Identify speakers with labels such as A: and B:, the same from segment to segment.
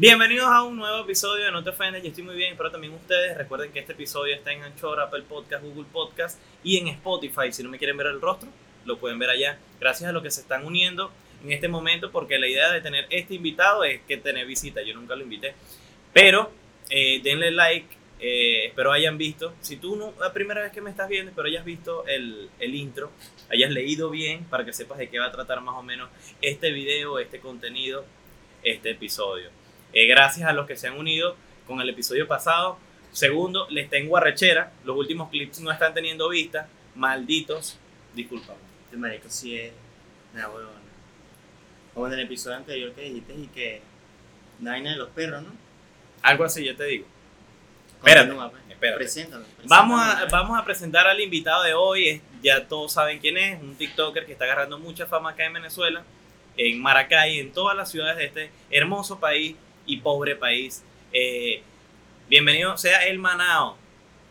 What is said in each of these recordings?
A: Bienvenidos a un nuevo episodio de No te ofendes, yo estoy muy bien, pero también ustedes recuerden que este episodio está en Anchor, Apple Podcast, Google Podcast y en Spotify. Si no me quieren ver el rostro, lo pueden ver allá. Gracias a los que se están uniendo en este momento, porque la idea de tener este invitado es que tener visita. Yo nunca lo invité, pero eh, denle like. eh, espero hayan visto. Si tú no, la primera vez que me estás viendo, espero hayas visto el, el intro, hayas leído bien para que sepas de qué va a tratar más o menos este video, este contenido, este episodio. Eh, gracias a los que se han unido con el episodio pasado. Segundo, les tengo arrechera. Los últimos clips no están teniendo vista. Malditos. Disculpa.
B: Este marico sí es una huevona. Como en el episodio anterior que dijiste y que vaina de los perros, ¿no?
A: Algo así, yo te digo. Espérate,
B: pues.
A: espérate.
B: Preséntame,
A: Vamos a, vamos a presentar al invitado de hoy. Ya todos saben quién es. Un TikToker que está agarrando mucha fama acá en Venezuela, en Maracay, en todas las ciudades de este hermoso país y pobre país. Eh, bienvenido sea el Manao.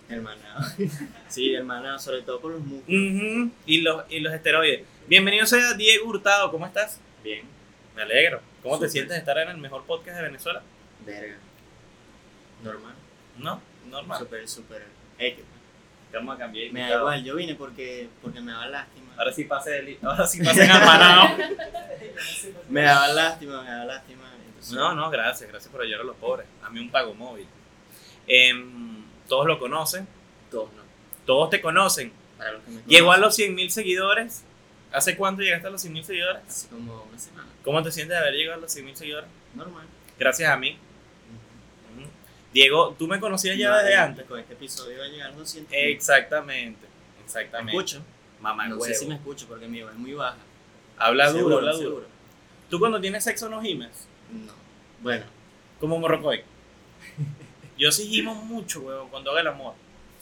B: Hermanado. sí, hermanado, sobre todo por los músculos.
A: Y, los, y los esteroides. Bienvenido sea Diego Hurtado. ¿Cómo estás?
B: Bien,
A: Me alegro. ¿Cómo te sientes de estar en el mejor podcast de Venezuela?
B: verga. Normal.
A: No, normal.
B: Súper, súper. Pues.
A: Vamos a cambiar.
B: Me da igual, yo vine porque, porque me daba lástima.
A: Ahora sí pase del, ahora sí pasen al Manao.
B: Me daba lástima, me daba lástima. Entonces-
A: No, no, gracias, gracias por ayudar a los pobres. A mí un pago móvil. Em, todos lo conocen,
B: Todos no.
A: todos te conocen.
B: Para los que me
A: Llegó a
B: conocen,
A: los 100 mil seguidores. ¿Hace cuánto llegaste a los 100 mil seguidores?
B: Hace como una semana.
A: ¿Cómo te sientes de haber llegado a los 100 mil seguidores?
B: Normal.
A: Gracias a mí. Diego, tú me conocías ya
B: No,
A: desde
B: y
A: antes.
B: Con este episodio va a llegar a los 200.
A: Exactamente,
B: ¿Me
A: exactamente.
B: escucho?
A: Mamá,
B: no
A: huevo.
B: sé si me escucho porque mi voz es muy baja.
A: Habla duro,
B: Seguro,
A: habla duro.
B: seguro.
A: ¿Tú cuando tienes sexo no gimes?
B: No. Bueno,
A: Como morrocoy. Yo sí gimo mucho, huevón, cuando hago el amor.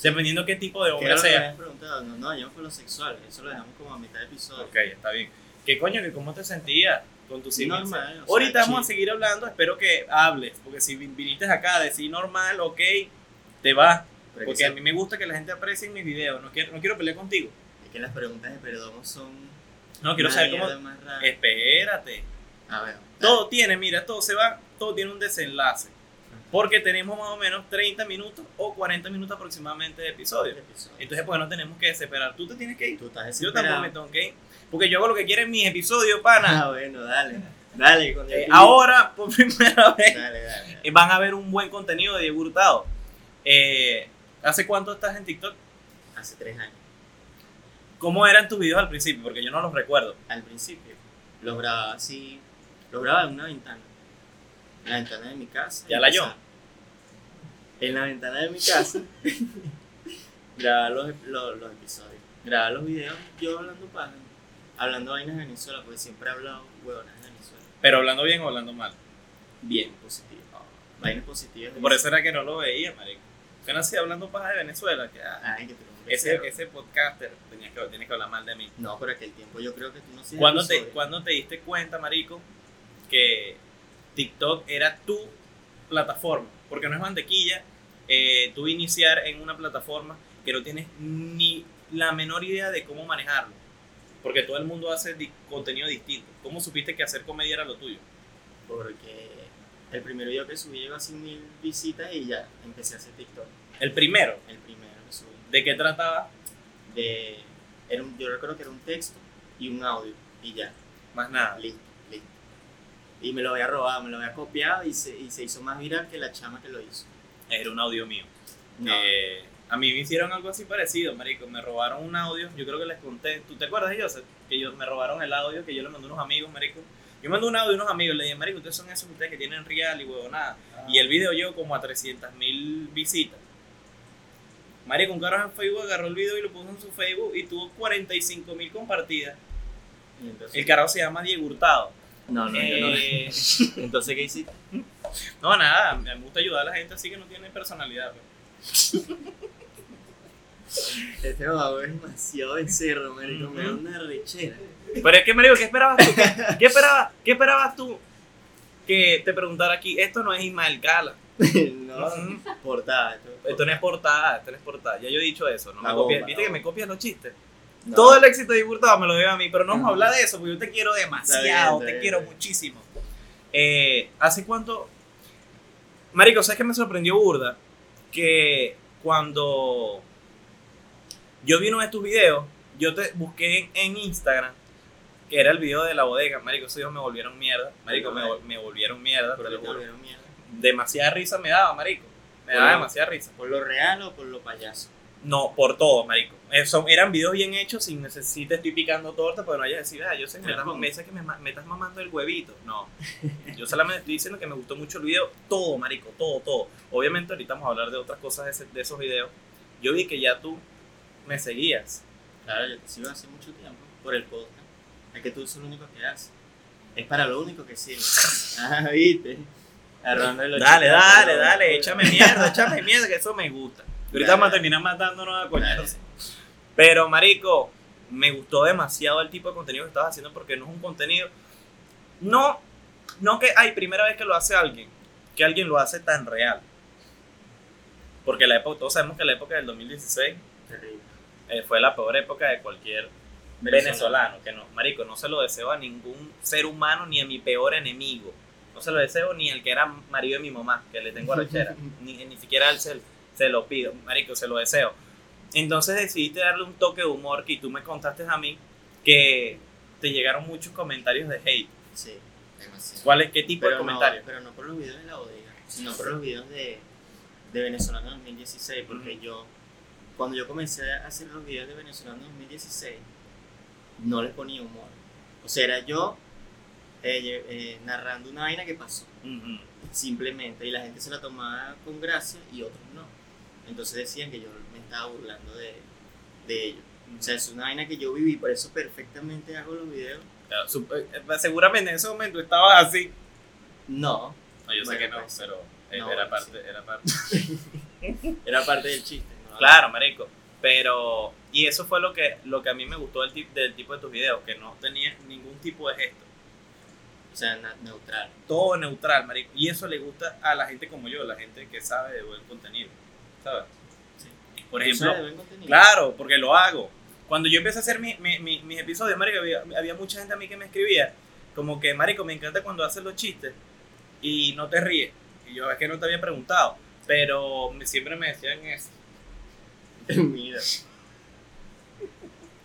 A: Dependiendo qué tipo de
B: ¿qué
A: hombre sea.
B: preguntado? No, no, yo fue lo sexual. Eso lo dejamos como a mitad de episodio.
A: Ok, está bien. ¿Qué coño, que cómo te sentías con tu civil?
B: Normal, o sea,
A: Ahorita vamos a seguir hablando, espero que hables, porque si vin- viniste acá a decir normal, ok, te va.
B: Pero
A: Porque
B: que
A: a mí me gusta que la gente aprecie mis videos, no quiero, no quiero pelear contigo.
B: Es que las preguntas de perdón son.
A: No, quiero saber cómo... Espérate.
B: A ver.
A: Todo tiene, mira, todo se va, todo tiene un desenlace. Porque tenemos más o menos 30 minutos o 40 minutos aproximadamente de episodio. Entonces, pues no tenemos que separar. Tú te tienes que ir.
B: Tú estás
A: Yo tampoco me tengo que ir. Porque yo hago lo que quieren mis episodios, pana.
B: Ah, bueno, dale. Dale, con
A: Eh, ahora, por primera vez,
B: Dale, dale. dale.
A: eh, van a ver un buen contenido de Diego Hurtado. Eh, ¿Hace cuánto estás en TikTok?
B: Hace tres años.
A: ¿Cómo eran tus videos al principio? Porque yo no los recuerdo.
B: Al principio. Los grababa así. Los grababa en una ventana. En la ventana de mi casa.
A: ¿Ya la yo?
B: En la ventana de mi casa. grababa los, los, los episodios. Grababa los videos yo hablando paja. Hablando vainas de Venezuela, porque siempre he hablado huevonas de Venezuela.
A: Pero hablando bien o hablando mal.
B: Bien, positivo. Vainas positivas.
A: Por eso era que no lo veía, marico. Yo nací hablando paja de Venezuela. Que, ah,
B: Ay, que un
A: ese, ese podcaster tenías que, tienes que hablar mal de mí.
B: No, pero aquel tiempo yo creo que tú no
A: ¿Cuándo te. ¿Cuándo te diste cuenta, marico, que TikTok era tu plataforma? Porque no es mantequilla eh, tú iniciar en una plataforma que no tienes ni la menor idea de cómo manejarlo. Porque todo el mundo hace di- contenido distinto. ¿Cómo supiste que hacer comedia era lo tuyo?
B: Porque el primer video que subí llegó a 100 mil visitas y ya empecé a hacer TikTok.
A: El primero,
B: El primero que subí.
A: ¿de qué trataba?
B: De, era un, yo recuerdo que era un texto y un audio y ya,
A: Más nada.
B: listo, listo. Y me lo había robado, me lo había copiado y se, y se hizo más viral que la chama que lo hizo.
A: Era un audio mío.
B: No,
A: Eh, a mí me hicieron algo así parecido, marico. Me robaron un audio. Yo creo que les conté. ¿Tú te acuerdas Joseph? Que ellos me robaron el audio que yo le mandé a unos amigos, marico. Yo mandé un audio a unos amigos. Le dije, marico, ustedes son esos ustedes que tienen real y huevonada. Y el video llegó como a 300 mil visitas. Marico, un carajo en Facebook agarró el video y lo puso en su Facebook y tuvo 45 mil compartidas.
B: entonces-
A: El carajo se llama Diego Hurtado.
B: No, no, yo no.
A: Eh,
B: Entonces, ¿qué hiciste?
A: no, nada, me gusta ayudar a la gente así que no tiene personalidad. pues.
B: Este vago es demasiado becerro, marico, me da una rechera.
A: Pero es que, marico, ¿qué esperabas tú? ¿Qué, esperabas, ¿Qué esperabas tú que te preguntara aquí? Esto no es Ismael Cala.
B: no, portada. esto es
A: Esto no es portada, esto no es portada. Ya yo he dicho eso. No me
B: La bomba,
A: Viste que me copias los chistes.
B: No.
A: Todo el éxito de Hurtado me lo debe a mí, pero no vamos a hablar de eso porque yo te quiero demasiado,
B: bien,
A: te quiero
B: bien.
A: muchísimo. Eh, ¿Hace cuánto Marico, ¿sabes qué me sorprendió burda? Que cuando yo vi uno de tus videos, yo te busqué en, en Instagram, que era el video de la bodega. Marico, esos videos me volvieron mierda. Marico, me, vol- me volvieron mierda, te lo juro. Demasiada risa me daba, marico. Me daba demasiada risa.
B: ¿Por lo real o por lo payaso?
A: No, por todo, marico. Eh, son- eran videos bien hechos sin necesidad estoy picando torta, pero no haya decir, ah, yo sé que me, me que me, me estás mamando el huevito. No. Yo solamente estoy diciendo que me gustó mucho el video. Todo, marico, todo, todo. Obviamente ahorita vamos a hablar de otras cosas de, ese- de esos videos. Yo vi que ya tú me seguías.
B: Claro, yo te sigo hace mucho tiempo por el podcast. Es que tú es lo único que haces. Es para lo único que sirve. Ah, viste.
A: Dale, dale,
B: pero-
A: dale, échame mierda, échame mierda, que eso me gusta. Ahorita vamos a terminar matándonos a coñazos. Pero, marico, me gustó demasiado el tipo de contenido que estabas haciendo porque no es un contenido. No, no que hay primera vez que lo hace alguien, que alguien lo hace tan real. Porque la época, todos sabemos que la época del 2016
B: Terrible.
A: eh, fue la peor época de cualquier venezolano. Que no, marico, no se lo deseo a ningún ser humano ni a mi peor enemigo. No se lo deseo ni al que era marido de mi mamá, que le tengo arrechera. ni, ni siquiera a él se, lo pido. Marico, se lo deseo. Entonces decidiste darle un toque de humor que tú me contaste a mí que te llegaron muchos comentarios de hate.
B: Sí, demasiado.
A: ¿Cuál es, ¿Qué tipo
B: pero
A: de comentarios?
B: No, pero no por los videos de la bodega, sino por los videos de, de Venezolano 2016. Porque
A: Ujú.
B: yo, cuando yo comencé a hacer los videos de Venezolano 2016, no les ponía humor. O sea, era yo eh, eh, narrando una vaina que pasó, simplemente. Y la gente se la tomaba con gracia y otros no. Entonces decían que yo me estaba burlando de, de ellos. O sea, es una vaina que yo viví, por eso perfectamente hago los videos.
A: Claro, sup- eh, seguramente en ese momento estabas así.
B: No,
A: No, yo sé que no,
B: pues,
A: pero eh,
B: no,
A: era,
B: bueno,
A: parte, era parte.
B: era parte del chiste. ¿no?
A: Claro, marico. Pero, y eso fue lo que, lo que a mí me gustó del, tip- del tipo de tus videos, que no tenía ningún tipo de gesto.
B: O sea, neutral.
A: Todo neutral, marico. Y eso le gusta a la gente como yo, la gente que sabe de buen contenido. ¿Sabes?
B: Sí.
A: Por
B: ¿Tú
A: ejemplo, claro, porque lo hago. Cuando yo empecé a hacer mi- mi- mi- mis episodios, marico, había, había mucha gente a mí que me escribía, como que, marico, me encanta cuando haces los chistes y no te ríes. Y yo, es que no te había preguntado, pero me- siempre me decían eso.
B: Mira,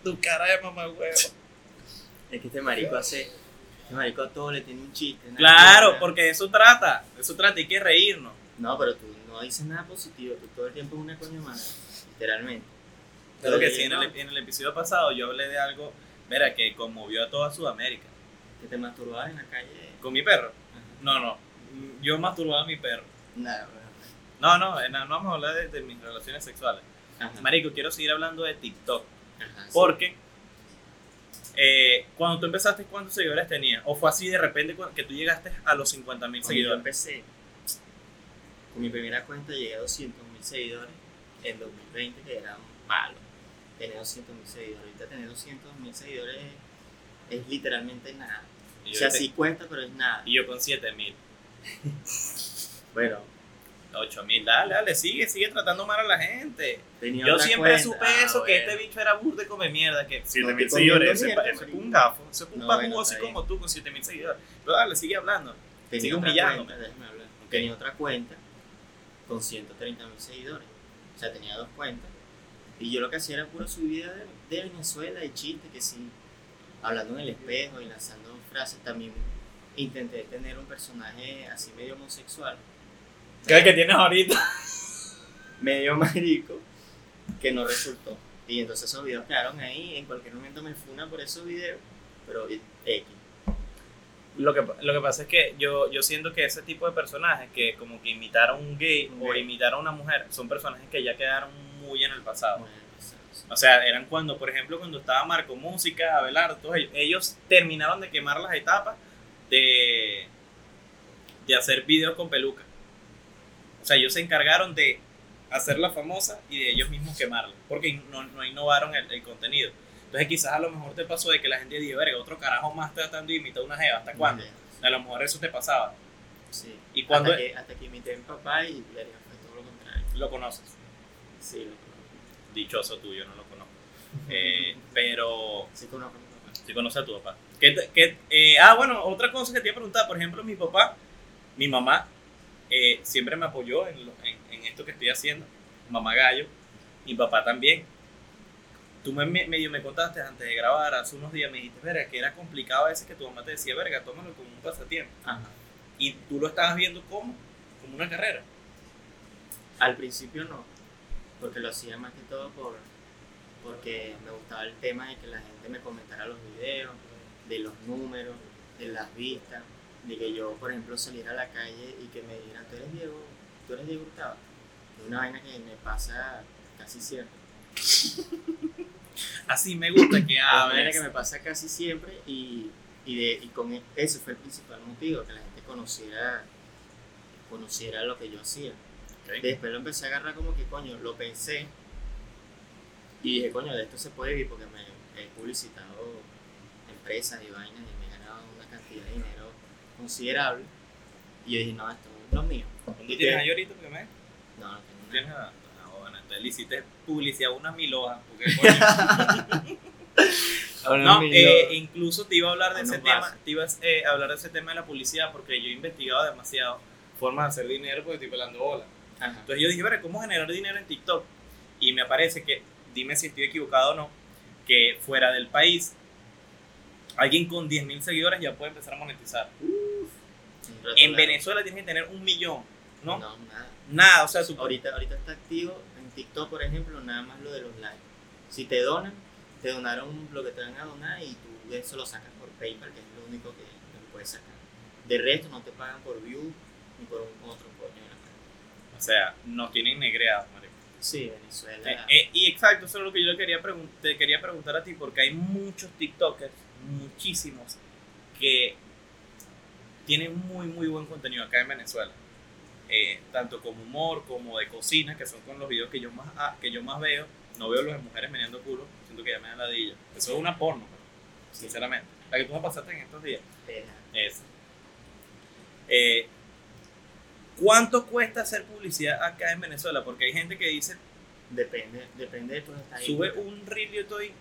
A: Tu cara de mamá huevo.
B: es que este marico hace. Este marico a todo le tiene un chiste.
A: Claro,
B: que-
A: porque de eso trata, de eso trata, hay que reírnos.
B: No, pero tú dices nada positivo. Tú todo el tiempo es una coña mala. Literalmente.
A: Claro que sí, en el, en el episodio pasado yo hablé de algo, mira, que conmovió a toda Sudamérica.
B: Que te masturbabas en la calle.
A: ¿Con mi perro?
B: Ajá.
A: No, no, yo masturbaba a mi perro.
B: Nada.
A: No, no, no, no vamos a hablar de, de mis relaciones sexuales.
B: Ajá.
A: Marico, quiero seguir hablando de TikTok,
B: Ajá, sí.
A: porque eh, cuando tú empezaste, ¿cuántos seguidores tenías? ¿O fue así de repente que tú llegaste a los 50 mil
B: Cuando yo
A: seguidores?
B: empecé con mi primera cuenta llegué a 200 mil seguidores en 2020 que era un palo tener 200 mil seguidores ahorita tener 200 mil seguidores es, es literalmente nada
A: Y
B: o sea
A: te-
B: sí cuesta pero es nada
A: y yo con 7 mil,
B: bueno
A: 8 mil, dale, dale, sigue, sigue tratando mal a la gente.
B: tenía
A: Yo siempre
B: cuenta.
A: supe
B: Ah,
A: eso, que
B: bueno.
A: este bicho era burro de come mierda, que 7000
B: estoy
A: seguidores, ese es un gafo, ese es un
B: No, bueno,
A: así como tú con 7000 seguidores. Pero dale, sigue hablando.
B: tenía
A: sigue humillándome.
B: cuenta, déjame hablar. tenía otra cuenta con 130 mil seguidores. O sea tenía dos cuentas. Y yo lo que hacía era puro subida de, de Venezuela de chistes que sí hablando en el espejo y lanzando frases. También intenté tener un personaje así medio homosexual.
A: ¿Qué el que tienes ahorita?
B: medio marico que no resultó. Y entonces esos videos quedaron ahí. En cualquier momento me funa por esos videos pero X
A: Lo que, lo que pasa es que yo, yo siento que ese tipo de personajes que como que imitar a un gay o
B: gay.
A: imitar a una mujer son personajes que ya quedaron muy en el pasado. O sea, eran cuando, por ejemplo, cuando estaba Marco Música, Abelardo, todos ellos, ellos terminaron de quemar las etapas de, de hacer videos con peluca. O sea, ellos se encargaron de hacerla famosa y de ellos mismos quemarla, porque no, no innovaron el, el contenido. Entonces quizás a lo mejor te pasó de que la gente diga, verga, otro carajo más tratando de imitar una jeva, ¿hasta cuándo? A lo mejor eso te pasaba.
B: Sí.
A: ¿Y cuándo
B: hasta, que, hata que imité a mi papá y verga, fue todo lo contrario.
A: lo conoces?
B: Sí, lo conozco.
A: Dichoso tuyo, no lo conozco. Eh, pero
B: Sí conozco a mi papá.
A: Si conoces a tu papá. ¿Qué te- qué- eh, ah, bueno, otra cosa que te iba a preguntar, por ejemplo, mi papá, mi mamá, eh, siempre me apoyó en, lo- en, en esto que estoy haciendo. Mamá Gallo, mi papá también. Tú me, me- medio me contaste antes de grabar, hace unos días me dijiste, verga, que era complicado a veces que tu mamá te decía, verga, tómalo como un pasatiempo.
B: Ajá.
A: Y tú lo estabas viendo como, como una carrera.
B: Al principio no, porque lo hacía más que todo por porque me gustaba el tema de que la gente me comentara los videos, de los números, de las vistas, de que yo, por ejemplo, saliera a la calle y que me dijeran, tú eres Diego, tú eres Diego. Es una vaina que me pasa casi siempre.
A: Así me gusta que
B: Es
A: hables.
B: que me pasa casi siempre y, y, de, y con e- ese fue el principal motivo, que la gente conociera, conociera lo que yo hacía. Después lo empecé a agarrar como que coño, lo pensé y dije, coño, de esto se puede vivir porque me he publicitado empresas y vainas y me he ganado una cantidad de dinero considerable. Y yo dije, no, esto es lo mío.
A: ¿Dónde tienes ahí ahorita? Me...
B: No, no tengo
A: ¿Tienes
B: nada.
A: Entonces le hiciste publicidad a unas mil hojas. Porque, coño, No, eh, incluso te iba a hablar de ese tema, te iba eh, a hablar de ese tema de la publicidad porque yo he investigado demasiado formas de hacer dinero porque estoy pelando bola.
B: Ajá.
A: Entonces yo dije, "Verga, ¿cómo generar dinero en TikTok? Y me aparece que, dime si estoy equivocado o no, que fuera del país, alguien con 10.000 seguidores ya puede empezar a monetizar.
B: Rato
A: En. Venezuela tienes que tener un millón, ¿no?
B: No, nada.
A: Nada, o sea, su-
B: Ahorita, ahorita está activo TikTok, por ejemplo, nada más lo de los likes. Si te donan, te donaron lo que te van a donar y tú de eso lo sacas por PayPal, que es lo único que, que puedes sacar. De resto, no te pagan por view ni por un otro coño. de la
A: o sea, nos tienen negreados, marico.
B: Sí, Venezuela.
A: Eh, eh, y exacto, eso es lo que yo quería te quería preguntar a ti, porque hay muchos TikTokers, muchísimos, que tienen muy, muy buen contenido acá en Venezuela. Eh, tanto como humor como de cocina, que son con los videos que yo más, ah, que yo más veo. No veo los de mujeres meneando culo, siento que ya me dan ladilla. Eso es una porno, sinceramente. La que tú me pasaste en estos días. Esa. Eh, ¿Cuánto cuesta hacer publicidad acá en Venezuela? Porque hay gente que dice,
B: depende, depende de tus estadísticas.
A: sube un reel y yo doy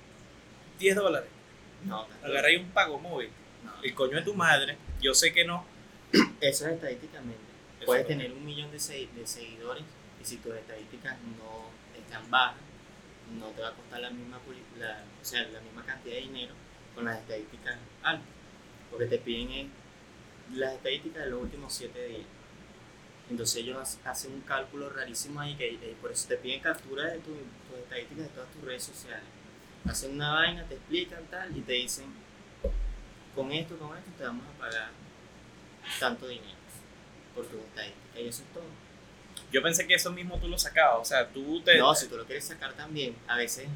A: 10 dólares.
B: No,
A: Agarra ahí un pago móvil.
B: no.
A: El coño de tu madre. Yo sé que no.
B: Eso es estadísticamente. Puedes tener un millón de, se- de seguidores y si tus estadísticas no están bajas, no te va a costar la misma, la, o sea, la misma cantidad de dinero con las estadísticas altas. Porque te piden las estadísticas de los últimos 7 días. Entonces ellos ha- hacen un cálculo rarísimo ahí que eh, por eso te piden captura de tu- tus estadísticas de todas tus redes sociales. Hacen una vaina, te explican tal y te dicen, con esto, con esto te vamos a pagar tanto dinero por tus estadísticas. Y eso es todo.
A: Yo pensé que eso mismo tú lo sacabas. O sea, tú te.
B: No, si tú lo quieres sacar también, a veces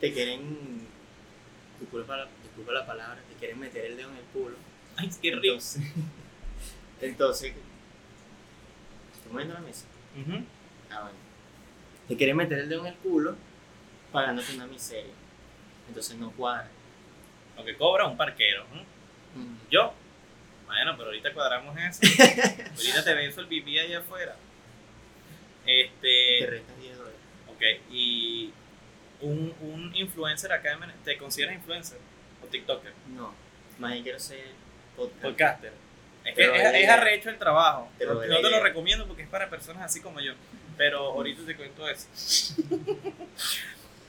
B: te quieren, disculpa la, disculpa la palabra, te quieren meter el dedo en el culo.
A: Ay, qué rico.
B: Entonces, entonces ¿estoy moviendo la mesa?
A: Ujú.
B: Ah, bueno. Te quieren meter el dedo en el culo pagándote una miseria. Entonces no cuadra.
A: Lo que cobra un parquero.
B: Mm.
A: Yo. Bueno, pero ahorita cuadramos eso. ahorita te beso el pipí allá afuera.
B: Te
A: Este.
B: restas 10 dólares.
A: Ok. Y. Un, un influencer acá en Venezuela. ¿Te consideras influencer? ¿O TikToker?
B: No, más bien quiero ser podcast.
A: Podcaster. Es que es, arrecho el trabajo.
B: Pero
A: no te lo recomiendo porque es para personas así como yo. Pero ahorita te cuento eso.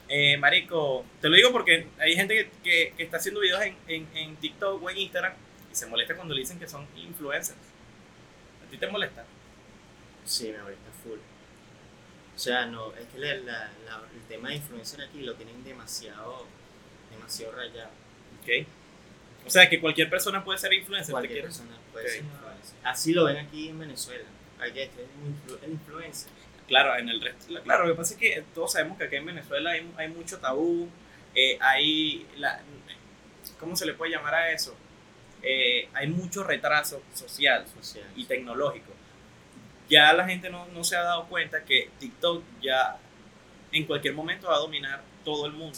A: Eh, marico, te lo digo porque hay gente que, que- que está haciendo videos en, en, en TikTok o en Instagram y se molesta cuando le dicen que son influencers. ¿A ti te molesta?
B: Sí, me molesta full. O sea, no, es que la- la- la- el tema de influencer aquí lo tienen demasiado, demasiado rayado.
A: Ok. O sea, que cualquier persona puede ser influencer. ¿te
B: Cualquier persona puede ser influencer. Así lo ven aquí en Venezuela. Aquí es influ- el influencer.
A: Claro, en el resto. Claro, lo que pasa es que todos sabemos que acá en Venezuela hay, hay mucho tabú. eh, hay. La, ¿Cómo se le puede llamar a eso? Eh, hay mucho retraso social
B: social.
A: y tecnológico. Ya la gente no, no se ha dado cuenta que TikTok ya en cualquier momento va a dominar todo el mundo.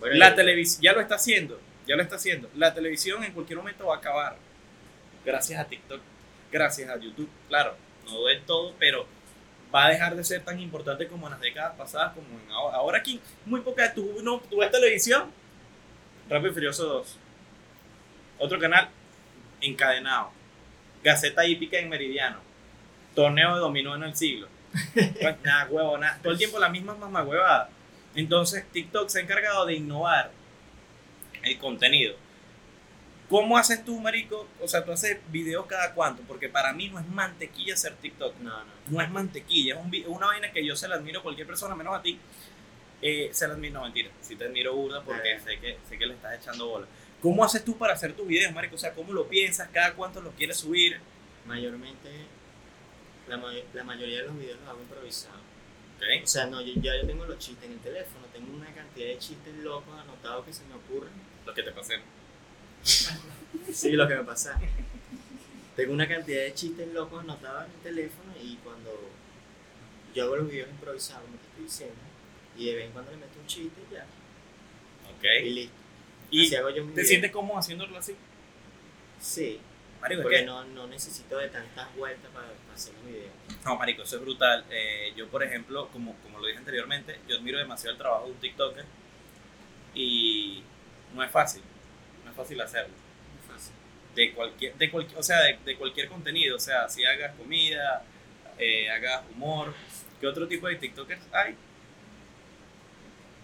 B: Bueno,
A: La televisión ya lo está haciendo, ya lo está haciendo. La televisión en cualquier momento va a acabar. Gracias a TikTok, gracias a YouTube. Claro, no del todo, pero va a dejar de ser tan importante como en las décadas pasadas, como en ahora. Ahora aquí, muy poca. Tú, no, tú ves televisión, Rápido y Furioso 2. Otro canal, encadenado. Gaceta hípica en Meridiano. torneo de dominó en el siglo. Pues, nada, huevo, nada. Todo el tiempo la misma mamá huevada. Entonces, TikTok se ha encargado de innovar el contenido. ¿Cómo haces tú, marico? O sea, tú haces videos cada cuánto, porque para mí no es mantequilla hacer TikTok.
B: No, no.
A: No es mantequilla, es un una vaina que yo se la admiro a cualquier persona, menos a ti. Eh, se la admiro, no mentira, sí te admiro burda porque
B: Eh.
A: sé, que, sé que le estás echando bola. ¿Cómo haces tú para hacer tus videos, marico? O sea, ¿cómo lo piensas? ¿Cada cuánto los quieres subir?
B: Mayormente, la, may- la mayoría de los videos los hago improvisados.
A: ¿Ok?
B: O sea, no, yo, ya yo tengo los chistes en el teléfono, tengo una cantidad de chistes locos anotados que se me ocurren.
A: Lo que te pasé.
B: Sí, lo que me pasa. Tengo una cantidad de chistes locos anotados en el teléfono y cuando yo hago los videos improvisados, como te estoy diciendo, y de vez en cuando le meto un chiste y ya, y
A: ¿Ok?
B: listo.
A: ¿Y
B: Así hago yo mis
A: te sientes cómodo haciéndolo así?
B: Sí,
A: Marico, es
B: porque
A: que-
B: no, no necesito de tantas vueltas para, para hacer los videos.
A: No, marico, eso es brutal. Eh, yo, por ejemplo, como, como lo dije anteriormente, yo admiro demasiado el trabajo de un TikToker y no es fácil, no es fácil hacerlo.
B: Muy fácil.
A: De cualquier, de cualquier, o sea, de, de cualquier contenido, o sea, si hagas comida, eh, hagas humor, ¿qué otro tipo de TikTokers hay?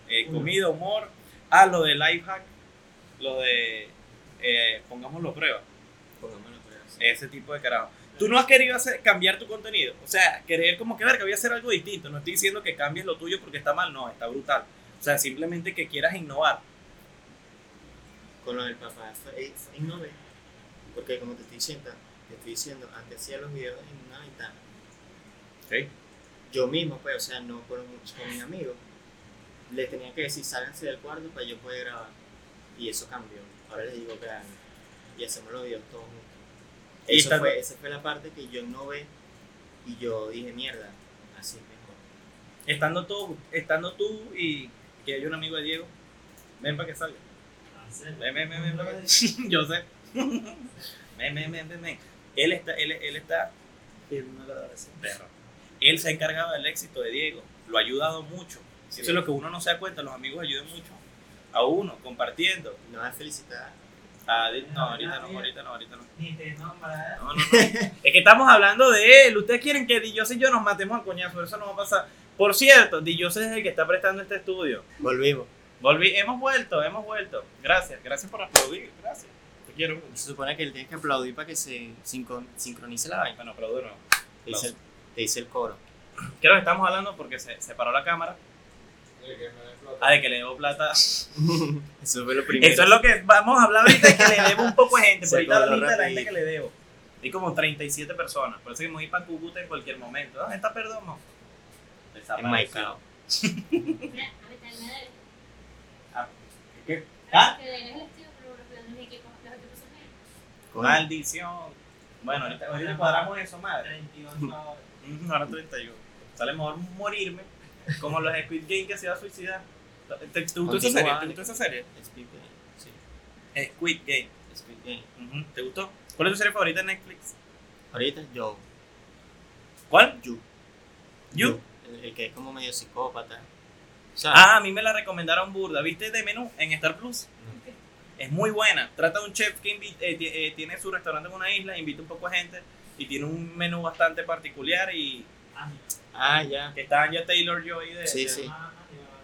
A: Eh, comida, humor, ah, lo de life hack, lo de, eh, pongámoslo a prueba,
B: Pongámoslo así.
A: ese tipo de carajo. Tú no has querido hacer, cambiar tu contenido. O sea, querer como que ver que voy a hacer algo distinto. No estoy diciendo que cambies lo tuyo porque está mal, no, está brutal. O sea, simplemente que quieras innovar.
B: Con lo del papá fue innové. Porque como te estoy diciendo, te estoy diciendo, antes hacía los videos en una ventana.
A: ¿Ok?
B: Yo mismo, pues, o sea, no con, con mis amigos. Les tenía que decir, sálganse del cuarto para yo poder grabar. Y eso cambió. Ahora les digo que hagan. Y hacemos los videos todos juntos.
A: Y
B: Eso fue, esa fue la parte que yo innové. Y yo dije, mierda, así es mejor.
A: Estando tú, estando tú y que hay un amigo de Diego, ven para que salga. Ven, ven, ven, ven, que- Yo sé. Ven, ven, ven, ven, ven. Él está, él, él está, perro. Él se ha encargado del éxito de Diego. Lo ha ayudado mucho.
B: Sí.
A: Eso es lo que uno no se da cuenta. Los amigos ayudan mucho a uno, compartiendo.
B: No vas a felicitar.
A: Ah, no, ahorita no, ahorita no, ahorita no.
C: Ni te nombra.
A: No, no, no. es que estamos hablando de él. Ustedes quieren que Dillos y yo nos matemos a coñazo, pero eso no va a pasar. Por cierto, Dillos es el que está prestando este estudio.
B: Volvimos.
A: Volví, hemos vuelto, hemos vuelto. Gracias, gracias por aplaudir, gracias. Te quiero.
B: Se supone que él tiene que aplaudir para que se sincron- sincronice la vaina.
A: Bueno, aplaudo nuevo.
B: Te dice, el- te dice el coro.
A: Creo que estamos hablando porque se, se paró la cámara. Ah, de que le debo plata.
B: Eso fue lo primero.
A: Eso es lo que vamos a hablar ahorita, de que le debo un poco de gente. Pero ahorita la de la gente que le debo. Hay como 37 personas. Por eso que me voy para Cúcuta en cualquier momento. ¿Dónde está perdón? No.
B: En Maicao.
D: Mira, a mí también me debe.
A: ¿Qué? ¿Ah?
B: Coño.
A: Maldición. Bueno, ahorita, ahorita cuadramos eso, madre.
C: 32 ahora.
A: Ahora 31. Sale mejor morirme. Como los Squid Game que se va a suicidar. ¿Te, te gustó esa serie? ¿Te gustó esa serie?
B: Speed Game. Sí.
A: Squid Game.
B: Speed Game.
A: ¿Te gustó? ¿Cuál es tu serie favorita de Netflix?
B: Ahorita yo.
A: ¿Cuál?
B: You.
A: You.
B: El, el que es como medio psicópata. O sea,
A: Ah, a mí me la recomendaron burda. ¿Viste de menú en Star Plus? Es muy buena. Trata de un chef que invi- eh, eh, tiene su restaurante en una isla, invita un poco de gente y tiene un menú bastante particular y
C: Ah,
B: ah, ya.
A: que está Anya Taylor Joy de,
B: Sí,
A: de-
B: sí.
C: ah,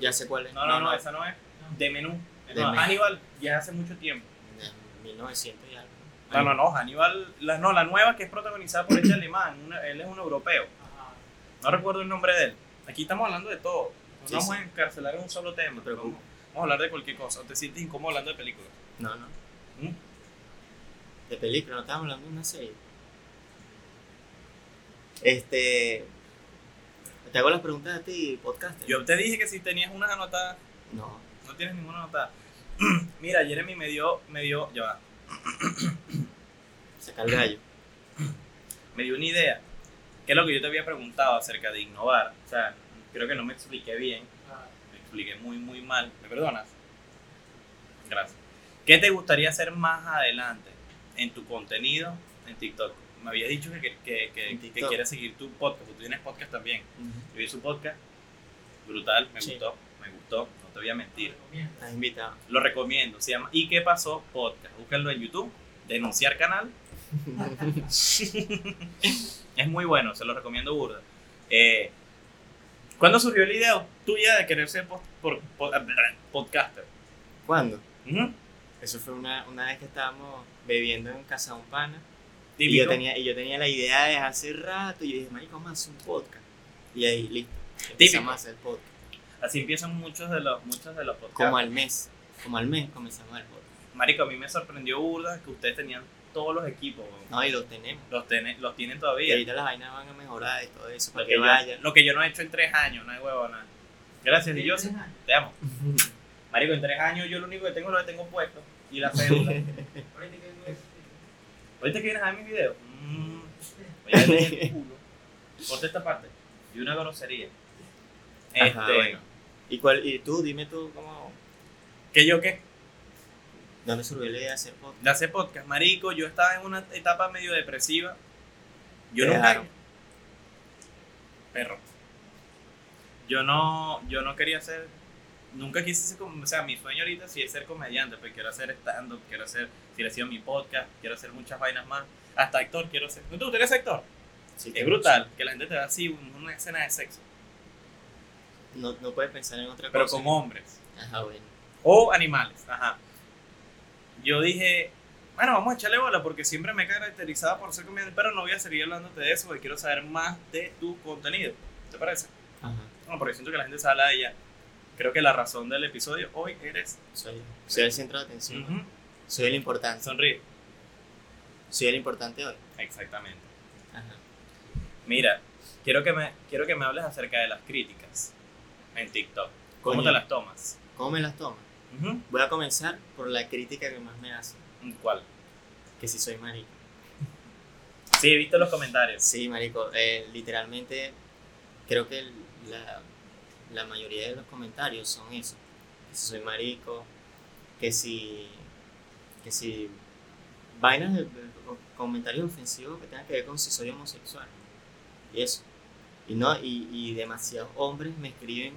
B: Ya sé cuál es.
A: No, no, no, esa no es. De menú.
B: De
A: No,
B: menú.
A: Hannibal ya hace mucho tiempo.
B: De 1900 y algo.
A: No, no, no, Hannibal, la, no, la nueva que es protagonizada por este alemán, una- él es un europeo,
C: ajá.
A: no recuerdo el nombre de él. Aquí estamos hablando de todo, no
B: Sí,
A: vamos
B: sí.
A: a encarcelar en un solo tema,
B: preocupes.
A: vamos, vamos a hablar de cualquier cosa, o te sientes incómodo hablando de películas.
B: No, no.
A: ¿Mm?
B: De película, no estamos hablando de una serie. Este. Te hago las preguntas a ti, podcaster.
A: Yo te dije que si tenías unas anotadas,
B: No.
A: no tienes ninguna anotada. Mira, Jeremy me dio, me dio, ya va,
B: Saca el gallo.
A: me dio una idea, que es lo que yo te había preguntado acerca de innovar, o sea, creo que no me expliqué bien, me expliqué muy, muy mal. ¿Me perdonas? Gracias. ¿Qué te gustaría hacer más adelante en tu contenido en TikTok? Me habías dicho que, que, que, que- quieres seguir tu podcast, porque tú tienes podcast también. Yo vi su podcast, brutal, me
B: Sí.
A: gustó, me gustó, no te voy a mentir.
B: Estás invitado.
A: Lo recomiendo, se llama ¿Y qué pasó? Podcast. Búscalo en YouTube, denunciar canal. Es muy bueno, se lo recomiendo burda. Eh, ¿Cuándo surgió la idea tuya de querer ser por- por- podcaster?
B: ¿Cuándo? Eso fue una, una vez que estábamos bebiendo en casa de un pana. Y yo, tenía, y yo tenía la idea de hace rato. Y yo dije, marico, vamos a hacer un podcast. Y ahí, listo.
A: Típico.
B: Empezamos a hacer podcast.
A: Así empiezan muchos de los, muchos de los podcasts.
B: Como al mes. Como al mes comenzamos el podcast.
A: Marico, a mí me sorprendió burda que ustedes tenían todos los equipos. weón.
B: No, y lo tenemos.
A: Los, tienen, los tienen
B: Y
A: todavía.
B: ahorita las vainas van a mejorar y todo eso.
A: Lo que, yo,
B: vayan.
A: lo que yo no he hecho en tres años, no hay huevo, nada. Gracias, y yo te amo. Marico, en tres años yo lo único que tengo es lo que tengo puesto. Y la cédula.
C: Ahorita que
A: vienes a ver mis videos. Mmm. Voy a leer el culo. Corta esta parte. Y una grosería.
B: Ajá,
A: Este.
B: bueno. ¿Y, cuál, y tú, dime tú, cómo,
A: ¿Qué yo qué?
B: ¿dónde surgió la de hacer podcast?
A: De hacer podcast. Marico, yo estaba en una etapa medio depresiva. Yo nunca.
B: dejaron.
A: Perro. Yo no, yo no quería ser. Nunca quise ser como. O sea, mi sueño ahorita sí es ser comediante, pero quiero hacer stand-up, quiero hacer. Si le sido mi podcast, quiero hacer muchas vainas más. Hasta actor quiero ser. ¿No te gustaría ser actor?
B: Sí,
A: Es brutal que la gente te da así una escena de sexo,
B: No, no puedes pensar en otra
A: pero
B: cosa.
A: con hombres.
B: Ajá, bueno.
A: O animales, ajá. Yo dije, bueno, vamos a echarle bola porque siempre me he caracterizado por ser comediante, pero no voy a seguir hablándote de eso porque quiero saber más de tu contenido. ¿Te parece?
B: Ajá.
A: No, porque siento que la gente se habla de ella. Creo que la razón del episodio hoy eres.
B: Soy, soy el centro de atención. Soy el importante.
A: Sonríe.
B: Soy el importante hoy.
A: Exactamente.
B: Ajá.
A: Mira, quiero que me, quiero que me hables acerca de las críticas en TikTok. ¿Cómo te las tomas?
B: ¿Cómo me las tomas? Voy a comenzar por la crítica que más me hacen.
A: ¿Cuál?
B: Que si soy marico.
A: Sí, he visto los comentarios.
B: Sí, marico. eh, literalmente, creo que la, la mayoría de los comentarios son eso. Que si soy marico, que si... Que si... Vainas de, de- comentarios ofensivos que tengan que ver con si soy homosexual. Y eso. Y no, y, y demasiados hombres me escriben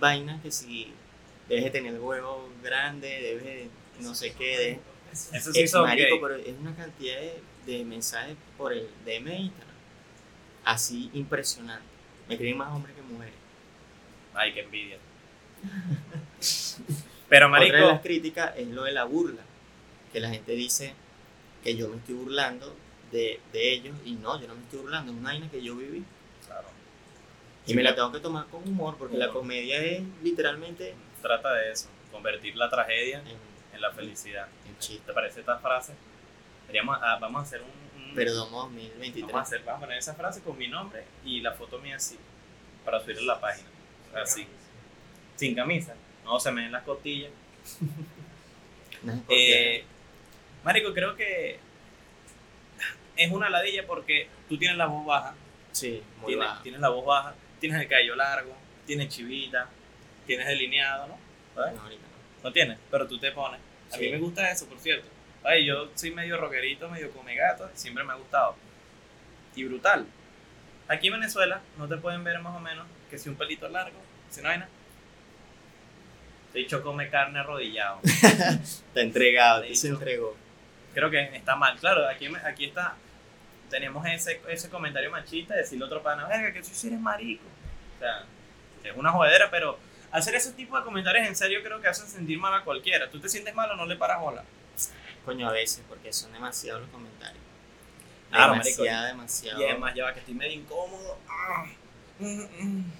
B: vainas que si debes de tener el huevo grande, debes de no sé qué, debes,
A: Eso sí
B: es marico, pero es una cantidad de, de mensajes por el DM de Instagram. Así impresionante. Me escriben más hombres que mujeres.
A: Ay, qué envidia. Pero,
B: Otra de las
A: marico,
B: críticas es lo de la burla. Que la gente dice que yo me estoy burlando de, de ellos y no, yo no me estoy burlando. Es una vaina que yo viví.
A: Claro,
B: Y
A: Sí,
B: me la tengo que tomar con humor porque la comedia es literalmente
A: trata de eso, convertir la tragedia
B: en,
A: en la felicidad.
B: en chiste.
A: ¿Te parece esta frase? Ah, vamos a hacer un... un-
B: Perdón 2023.
A: Vamos a, hacer, vamos a poner esa frase con mi nombre y la foto mía así, para subirla a la página. Así, sin camisa. No se me ven las costillas. Eh, Marico, creo que es una ladilla porque tú tienes la voz baja,
B: sí, muy
A: tienes,
B: baja.
A: tienes la voz baja, tienes el cabello largo, tienes chivita, tienes delineado, ¿no?
B: No, ahorita no.
A: No tienes, pero tú te pones. A mí me gusta eso, por cierto. Ay, yo soy medio rockerito, medio come gato, siempre me ha gustado. Y brutal. Aquí en Venezuela no te pueden ver más o menos que si un pelito largo, si no hay nada. De hecho, come carne arrodillado.
B: Está entregado, te se entregó.
A: Creo que está mal. Claro, aquí, aquí está. Tenemos ese, ese comentario machista de decirle a otro pana, verga, que tú sí eres marico. O sea, es una jodedera, pero hacer ese tipo de comentarios en serio creo que hacen sentir mal a cualquiera. Tú te sientes mal o no le paras bola.
B: Coño, a veces, porque son demasiados los comentarios.
A: Claro, marico.
B: demasiado, demasiado.
A: Y además, ya va que estoy medio incómodo. Ah, mm, mm.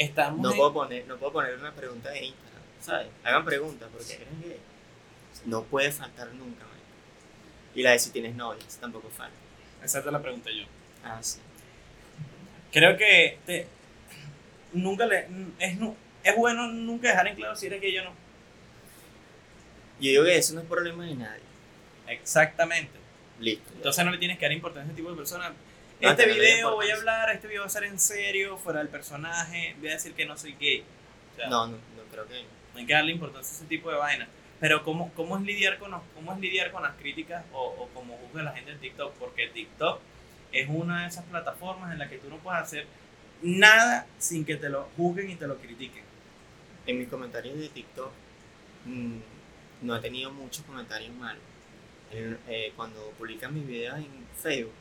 A: Estamos.
B: No
A: en-
B: puedo, poner, no puedo poner una pregunta de Instagram, ¿sabes? Hagan preguntas, porque creen que no puede faltar nunca, marico. Y la de si tienes novia, esa tampoco falta.
A: Esa te la pregunté yo.
B: Ah, sí.
A: Creo que te, nunca le. Es, es bueno nunca dejar en claro si eres gay o no.
B: Yo digo que eso no es problema de nadie.
A: Exactamente.
B: Listo.
A: Entonces no le tienes que dar importancia a este tipo de personas. Este video voy a hablar, este video va a ser en serio, fuera del personaje, voy a decir que no soy gay. O sea,
B: no, no, no creo que.
A: no hay que darle importancia a ese tipo de vainas. Pero ¿cómo, cómo, es, lidiar con, los- cómo es lidiar con las críticas o, o cómo juzga la gente en TikTok? Porque TikTok es una de esas plataformas en la que tú no puedes hacer nada sin que te lo juzguen y te lo critiquen.
B: En mis comentarios de TikTok mm, no he tenido muchos comentarios malos. En- eh, cuando publican mis videos en Facebook,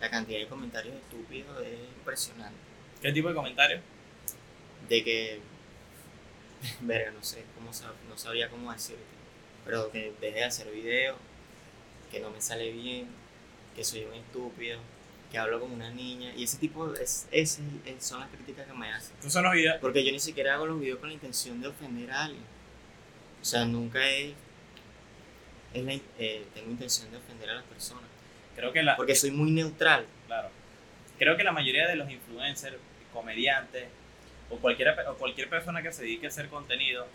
B: la cantidad de comentarios estúpidos es impresionante.
A: ¿Qué tipo de comentarios?
B: De que, verga, no sé, cómo sab- no sabría cómo decirte, pero que deje de hacer videos, que no me sale bien, que soy un estúpido, que hablo como una niña, y ese tipo, es, es- son las críticas que me hacen.
A: Estos son los videos.
B: Porque yo ni siquiera hago los videos con la intención de ofender a alguien. O sea, nunca he, es la eh, tengo intención de ofender a las personas.
A: Creo que la.
B: Porque soy muy neutral.
A: Claro. Creo que la mayoría de los influencers, comediantes o cualquier, o cualquier persona que se dedique a hacer contenido,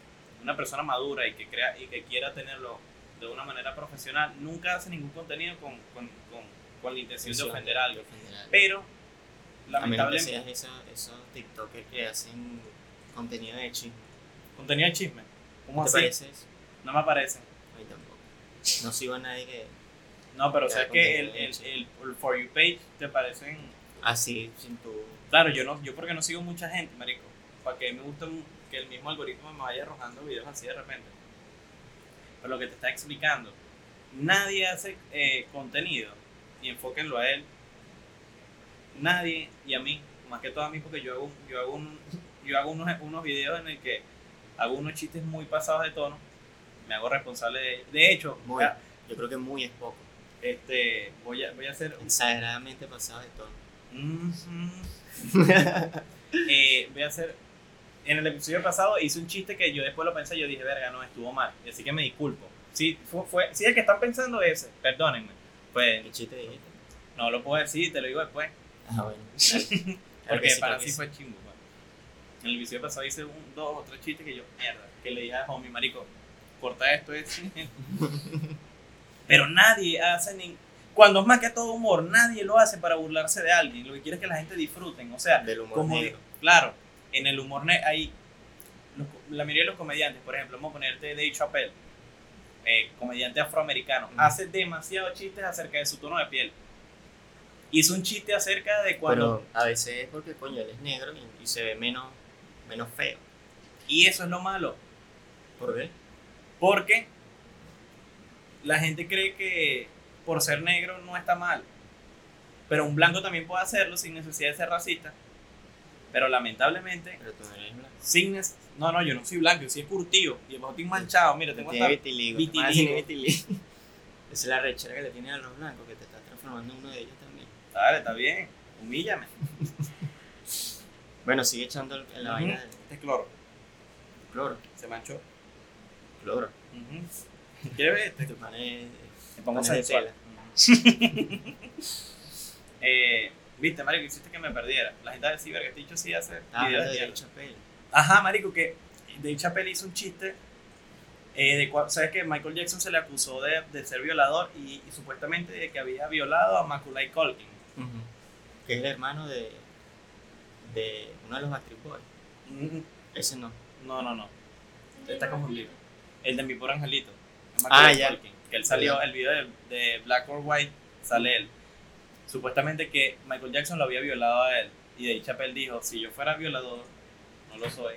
A: una persona madura y que crea y que quiera tenerlo de una manera profesional, nunca hace ningún contenido con, con, con, con la intención de ofender a alguien.
B: ofender a alguien.
A: Pero,
B: A menos que
A: lamentablemente,
B: seas esos, esos TikTokers que hacen contenido de chisme.
A: contenido de chisme. ¿Cómo
B: ¿Te
A: así? No me aparece.
B: A mí tampoco. No sigo a nadie que
A: No, pero sabes que el, el, el, el For You page te parecen.
B: así, sin tu...
A: Claro, yo no yo porque no sigo mucha gente, marico. Para que me gusta que el mismo algoritmo me vaya arrojando videos así de repente. Pero lo que te está explicando, nadie hace eh, contenido y enfóquenlo a él. Nadie y a mí, más que todo a mí, porque yo hago, yo hago, un, yo hago unos, unos videos en el que hago unos chistes muy pasados de tono. Me hago responsable de. De hecho,
B: Muy.
A: ya,
B: Yo creo que muy es poco.
A: Este, voy, a, voy a hacer
B: Exageradamente pasado de tono.
A: Ujú. Eh, voy a hacer. En el episodio pasado hice un chiste que yo después lo pensé y yo dije, verga, no, estuvo mal. Así que me disculpo. Sí, fue, fue, el que están pensando ese, perdónenme. Pues
B: ¿Qué chiste dijiste?
A: no lo puedo decir, te lo digo después.
B: Ah, bueno. Claro
A: Porque
B: sí,
A: para sí fue chimbo. pues. En el episodio pasado hice un, dos o tres chistes que yo, mierda, que le dije a homie, marico, corta esto, es. Pero nadie hace ni. Cuando es más que todo humor, nadie lo hace para burlarse de alguien. Lo que quiere es que la gente disfruten. O sea,
B: Del humor
A: como
B: negro.
A: claro, en el humor negro hay los- la mayoría de los comediantes, por ejemplo, vamos a ponerte Dave Chappelle, eh, comediante afroamericano,
B: Ujú.
A: hace demasiados chistes acerca de su tono de piel. Hizo un chiste acerca de cuando
B: Pero a veces es porque, coño, él es negro y, y se ve menos, menos feo.
A: y eso es lo malo,
B: ¿Por qué?
A: porque la gente cree que por ser negro no está mal, pero un blanco también puede hacerlo sin necesidad de ser racista. Pero lamentablemente
B: Pero tú no eres blanco.
A: Sin no, no, yo no soy blanco, yo soy curtido. Y el estoy manchado. Mira, tengo hasta.
B: vitiligo.
A: vitiligo.
B: Vitiligo. Esa es la rechera que le tiene a los blancos, que te estás transformando en uno de ellos también.
A: Dale, está bien. Humíllame.
B: Bueno, sigue echando en la vaina de
A: Este es cloro.
B: cloro.
A: Se manchó.
B: Cloro.
A: Ujú. ¿Quieres ver este?
B: Te
A: pongo
B: Pones de
A: sensual.
B: tela.
A: eh, Viste, marico, hiciste que me perdiera. La gente a decir, verga, este dicho sí hace
B: Ah, de
A: de
B: Dave. Chappelle.
A: Ajá, marico, que Dave Chappelle hizo un chiste eh, de sabes que Michael Jackson se le acusó de, de ser violador y, y supuestamente de que había violado a Macaulay Culkin.
B: Que es el hermano de, de uno de los Backstreet Boys. Ese no.
A: No, no, no. Está confundido. El de mi pobre angelito.
B: Ah,
A: Macaulay
B: ya.
A: Culkin, Que él salió, el video de, de Black or White, sale él. Supuestamente que Michael Jackson lo había violado a él. Y Dave Chappelle dijo, si yo fuera violador, no lo soy.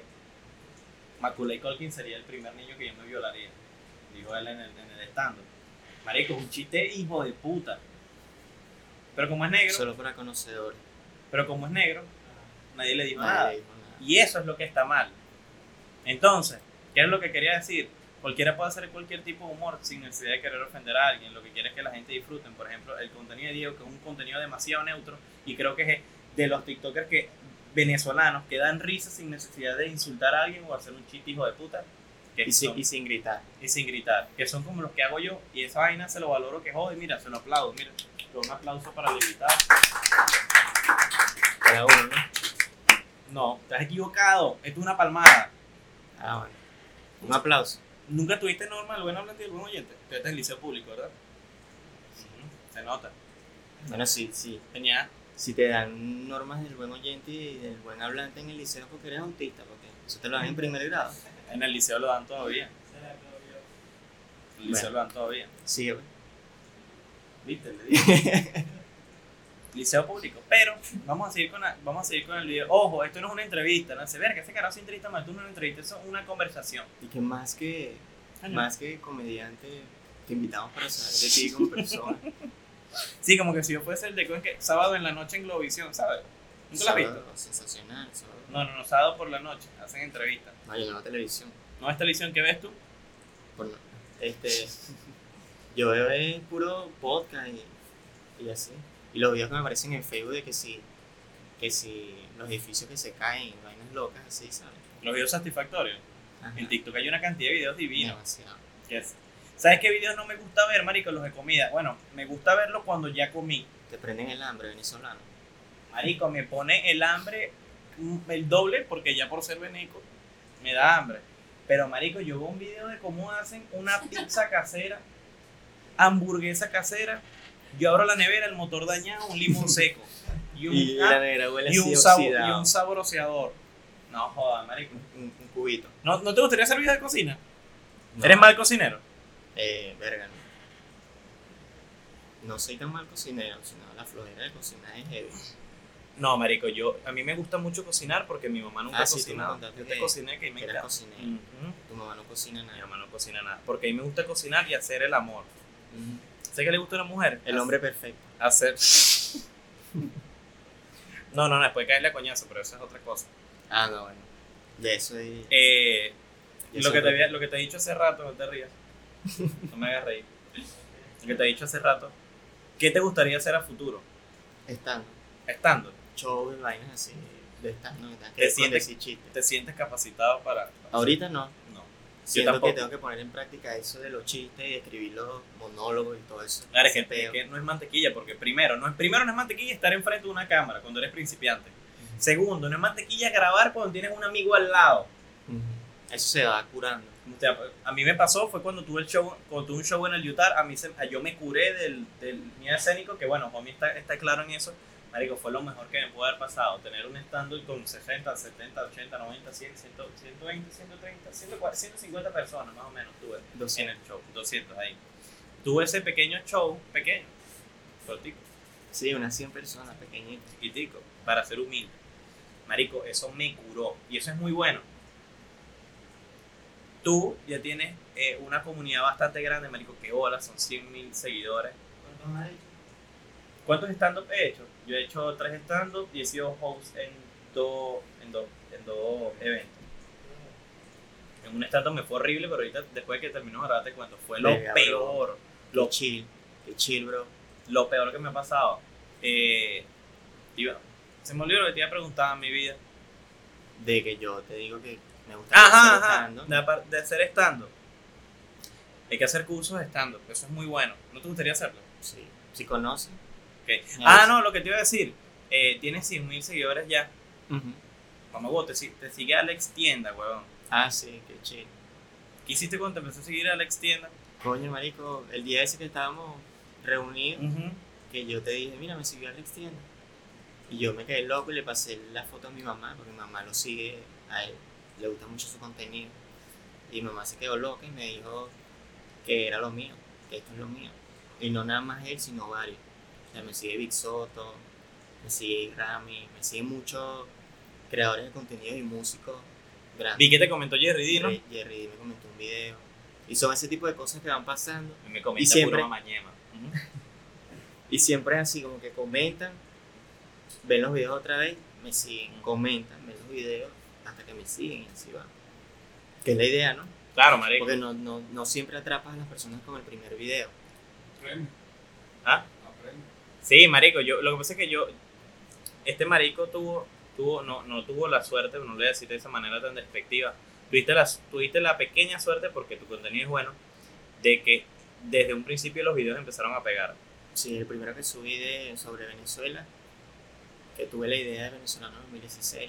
A: Macaulay Culkin sería el primer niño que yo me violaría. Dijo él en el, en el stand Marico, es un chiste hijo de puta. Pero como es negro,
B: Solo para conocedores.
A: pero como es negro, nadie le dijo
B: Nadie
A: nada.
B: le dijo nada.
A: Y eso es lo que está mal. Entonces, ¿qué es lo que quería decir? Cualquiera puede hacer cualquier tipo de humor sin necesidad de querer ofender a alguien. Lo que quiere es que la gente disfruten. Por ejemplo, el contenido de Diego, que es un contenido demasiado neutro, y creo que es de los TikTokers que venezolanos que dan risa sin necesidad de insultar a alguien o hacer un chiste hijo de puta. Que
B: Y sin,
A: son-
B: y sin gritar.
A: y sin gritar, que son como los que hago yo, y esa vaina se lo valoro que jode, mira, se lo aplaudo, mira, un aplauso para el invitado.
B: Cada uno, ¿no?
A: No, estás equivocado, esto es una palmada.
B: Ah, bueno. Un aplauso.
A: Nunca tuviste norma el buen hablante y el buen oyente. En el liceo público, ¿verdad? Se nota.
B: Bueno, sí, sí.
A: Tenía.
B: Si te dan normas del buen oyente y del buen hablante en el liceo porque eres autista, porque eso te lo dan en primer grado.
A: En el liceo lo dan todavía. En el liceo
B: Bueno.
A: lo dan todavía.
B: Sí, güey.
A: ¿Viste? Le dije. liceo público. Pero vamos a seguir con la- vamos a seguir con el video. Ojo, esto no es una entrevista, no se ve que ese carajo se entrevista mal, esto no es una entrevista, eso es una conversación.
B: Y que más que,
A: Coño.
B: más que comediante, te invitamos para saber de ti como persona.
A: Sí, como que si yo fuese el de ¿cómo es que sábado en la noche en Globovisión, ¿sabes? ¿Nunca lo has visto?
B: Sensacional. sábado.
A: No, no, no, sábado por la noche, hacen entrevistas.
B: No, yo no televisión.
A: ¿No es televisión que ves tú?
B: Por no- este, yo veo es puro podcast y, y así. Y los videos que me aparecen en Facebook de que si, que si los edificios que se caen, vainas locas así, ¿sabes?
A: Los videos satisfactorios.
B: Ajá.
A: En TikTok hay una cantidad de videos divinos.
B: Demasiado.
A: Yes. ¿Sabes qué videos no me gusta ver, marico? Los de comida. Bueno, me gusta verlos cuando ya comí.
B: Te prenden el hambre venezolano.
A: Marico, me pone el hambre mm, el doble porque ya por ser venico me da hambre. Pero, marico, yo veo un video de cómo hacen una pizza casera, hamburguesa casera. Yo abro la nevera, el motor dañado, un limón seco. Y un,
B: Y
A: ah,
B: la negra huele
A: y un, sabo- y un. No joda, marico.
B: Un, un cubito.
A: ¿No, ¿No te gustaría videos de cocina?
B: No.
A: ¿Eres mal cocinero?
B: Eh, verga, no. No soy tan mal cocinero, sino la flojera de cocinar es heavy.
A: No, marico, yo, a mí me gusta mucho cocinar porque mi mamá nunca
B: Ah,
A: cocinaba. Yo te cociné que me encanta.
B: Tu mamá no cocina
A: Mi
B: nada.
A: mamá no cocina nada. Porque a mí me gusta cocinar y hacer el amor.
B: Ujú.
A: ¿Sé que le gusta a una mujer?
B: El hombre perfecto.
A: Hacer. no, no, no, después caerle a coñazo, pero eso es otra cosa.
B: Ah, no, bueno. Ya eso es.
A: Eh, lo, que te, había- lo que te he dicho hace rato, no te rías. No me hagas reír. Lo que te he dicho hace rato. ¿Qué te gustaría hacer a futuro?
B: Estando.
A: Estando.
B: Show y vainas así. De estando. que
A: ¿Te sientes-. ¿Te sientes capacitado para.?
B: Ahorita no.
A: No.
B: Siento que
A: tampoco.
B: tengo que poner en práctica eso de los chistes y escribir los monólogos y todo eso.
A: Claro, es que,
B: peo.
A: es que no es mantequilla, porque primero no, es, primero no es mantequilla estar enfrente de una cámara cuando eres principiante. Segundo, no es mantequilla grabar cuando tienes un amigo al lado.
B: Eso se va curando.
A: A mí me pasó fue cuando tuve el show, cuando tuve un show en el Utah, a mí se- yo me curé del, del miedo escénico, que bueno, homie está, está claro en eso. Marico, fue lo mejor que me pudo haber pasado, tener un stand con 60, 70, 80, 90, 100, 100, 120, 130, 140, 150 personas más o menos tuve en
B: 200.
A: el show, 200 ahí. Tuve ese pequeño show, pequeño, cortico,
B: Sí, unas 100 personas pequeñitas.
A: chiquitico, para ser humilde. Marico, eso me curó y eso es muy bueno. Tú ya tienes eh, una comunidad bastante grande, Marico, que hola, son 100 mil seguidores.
C: ¿Cuántos has hecho?
A: ¿Cuántos stand-up he hecho? Yo he hecho tres stand-up y he sido host en dos en dos en dos eventos. En un stand-up me fue horrible, pero ahorita después de que terminó grabar te cuento, fue lo
B: bro.
A: peor,
B: Qué
A: lo,
B: chill. Qué chill, bro.
A: lo peor que me ha pasado. Eh, iba- se me olvidó lo que te iba a preguntar en mi vida.
B: De que yo te digo que me gusta
A: Ajá,
B: hacer
A: ajá,
B: stand-up.
A: de, de hacer stand-up. Hay que hacer cursos de stand-up, eso es muy bueno. ¿No te gustaría hacerlo?
B: Sí. Si conoces.
A: Ah, no, lo que te iba a decir. Eh, tienes 100 mil seguidores ya.
B: Ujú.
A: Mamá, huevo, te, te sigue Alex Tienda, huevón.
B: Ah, sí, qué chill.
A: ¿Qué hiciste cuando te empezó a seguir Alex Tienda?
B: Coño, marico, el día ese que estábamos reunidos, que yo te dije, mira, me siguió Alex Tienda. Y yo me quedé loco y le pasé la foto a mi mamá, porque mi mamá lo sigue a él, le gusta mucho su contenido. Y mi mamá se quedó loca y me dijo que era lo mío, que esto es lo mío. Y no nada más él, sino varios. Sea, me sigue Big Soto, me sigue Rami, me siguen muchos creadores de contenido y músicos grandes.
A: Vi que te comentó Jerry Dino.
B: Jerry, Jerry me comentó un video. Y son ese tipo de cosas que van pasando.
A: Y me comenta
B: Y siempre-
A: puro mañema. Ujú.
B: Y siempre es así, como que comentan, ven los videos otra vez, me siguen, comentan, ven los videos hasta que me siguen y así va. Que es la idea, ¿no?
A: Claro, marico.
B: Porque no, no, no siempre atrapas a las personas con el primer video.
A: ¿Ah? Sí, marico, yo, lo que pasa es que yo, este marico tuvo, tuvo, no, no tuvo la suerte, no lo voy a decir de esa manera tan despectiva, tuviste la, tuviste la pequeña suerte porque tu contenido es bueno, de que desde un principio los videos empezaron a pegar.
B: Sí, el primero que subí de, sobre Venezuela, que tuve la idea de Venezolano en 2016,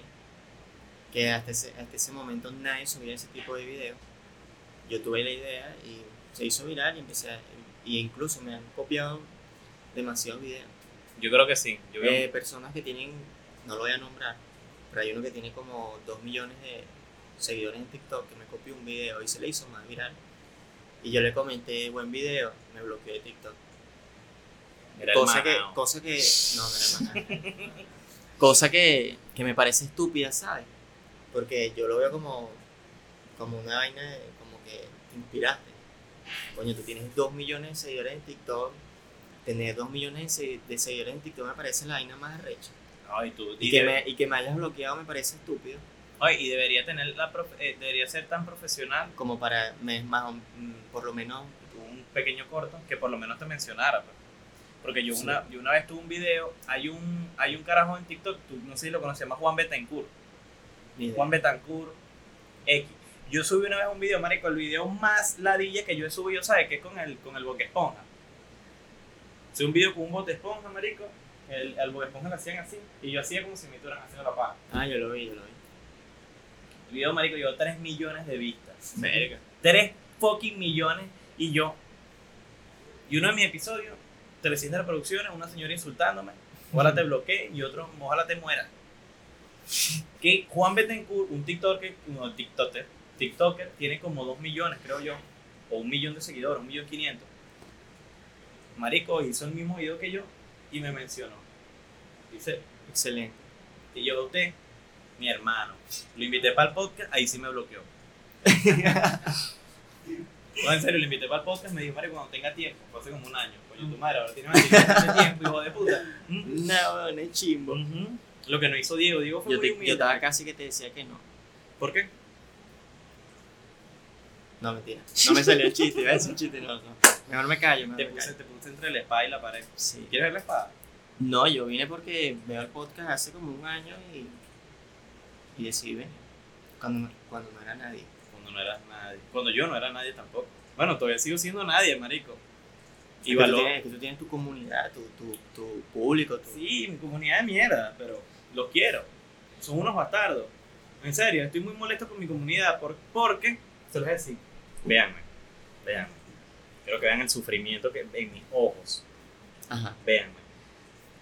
B: que hasta ese, hasta ese momento nadie subía ese tipo de videos. Yo tuve la idea y se hizo viral y empecé a, y incluso me han copiado demasiados videos.
A: Yo creo que sí. Yo
B: Eh, personas que tienen, no lo voy a nombrar, pero hay uno que tiene como 2 millones de seguidores en TikTok que me copió un video y se le hizo más viral. Y yo le comenté, buen video, me bloqueó de TikTok.
A: era
B: cosa, que, cosa que, no, no era el manao. cosa que, que me parece estúpida, ¿sabes? Porque yo lo veo como, como una vaina, de- como que te inspiraste. Coño, tú tienes 2 millones de seguidores en TikTok, tener 2 millones de, se- de seguidores en TikTok me parece la vaina más arrecha.
A: Ay, tú,
B: Y,
A: y,
B: que
A: debe-
B: me, y que me hayas bloqueado me parece estúpido.
A: ay, y debería tener la prof- eh, debería ser tan profesional
B: Como para, me, más, por lo menos,
A: un pequeño corto que por lo menos te mencionara. pues. Porque yo,
B: Sí.
A: una, yo una vez tuve un video, hay un, hay un carajo en TikTok, tú no sé si lo conoces, se llama Juan Betancourt. Juan Betancourt X. Yo subí una vez un video, marico, el video más ladilla que yo he subido, ¿sabes? Que es con el, con el boque esponja. Subí un video con un bote esponja, marico. El, al boque esponja lo hacían así. Y yo hacía como si me estuvieran haciendo la paja.
B: Ah, yo lo vi, yo lo vi.
A: El video, marico, llegó a 3 millones de vistas.
B: Verga.
A: 3 fucking millones. Y yo. Y uno de mis episodios, 300 reproducciones, una señora insultándome. Ojalá te bloquee y otro, ojalá te muera. Que Juan Betancourt, un TikToker, no, TikToker, TikToker, tiene como 2 millones, creo yo. O un millón de seguidores, un millón quinientos. Marico hizo el mismo video que yo y me mencionó. Dice,
B: Excelente.
A: y yo usted, mi hermano. Lo invité para el podcast, ahí sí me bloqueó. No, en serio, lo invité para el podcast, me dijo, Mario, cuando tenga tiempo, fue hace como un año. Coño, tu madre, ahora tiene más tiempo, hijo de puta. Mm.
B: No, no es chimbo.
A: Lo que no hizo Diego, Diego fue
B: Yo,
A: muy
B: te,
A: humilde.
B: yo estaba casi que te decía que no.
A: ¿Por qué?
B: No, mentira. No me salió el chiste, iba a decir un chiste, no, no. Mejor me callo, mejor
A: Te
B: me
A: puse,
B: callo.
A: te puse entre la espada y la pared.
B: Sí.
A: ¿Quieres ver la espada?
B: No, yo vine porque veo el podcast hace como un año y, y decidí venir. Cuando, no- cuando no era nadie.
A: Cuando no eras nadie. Cuando yo no era nadie tampoco. Bueno, todavía sigo siendo nadie, marico. Y
B: Es que tú tienes, que tú tienes tu comunidad, tu, tu, tu público, tu...
A: Sí, mi comunidad de mierda, pero los quiero. Son unos bastardos. En serio, estoy muy molesto con mi comunidad por, porque, se los voy a decir, véanme, véanme. Quiero que vean el sufrimiento que en mis ojos.
B: Ajá.
A: Véanme.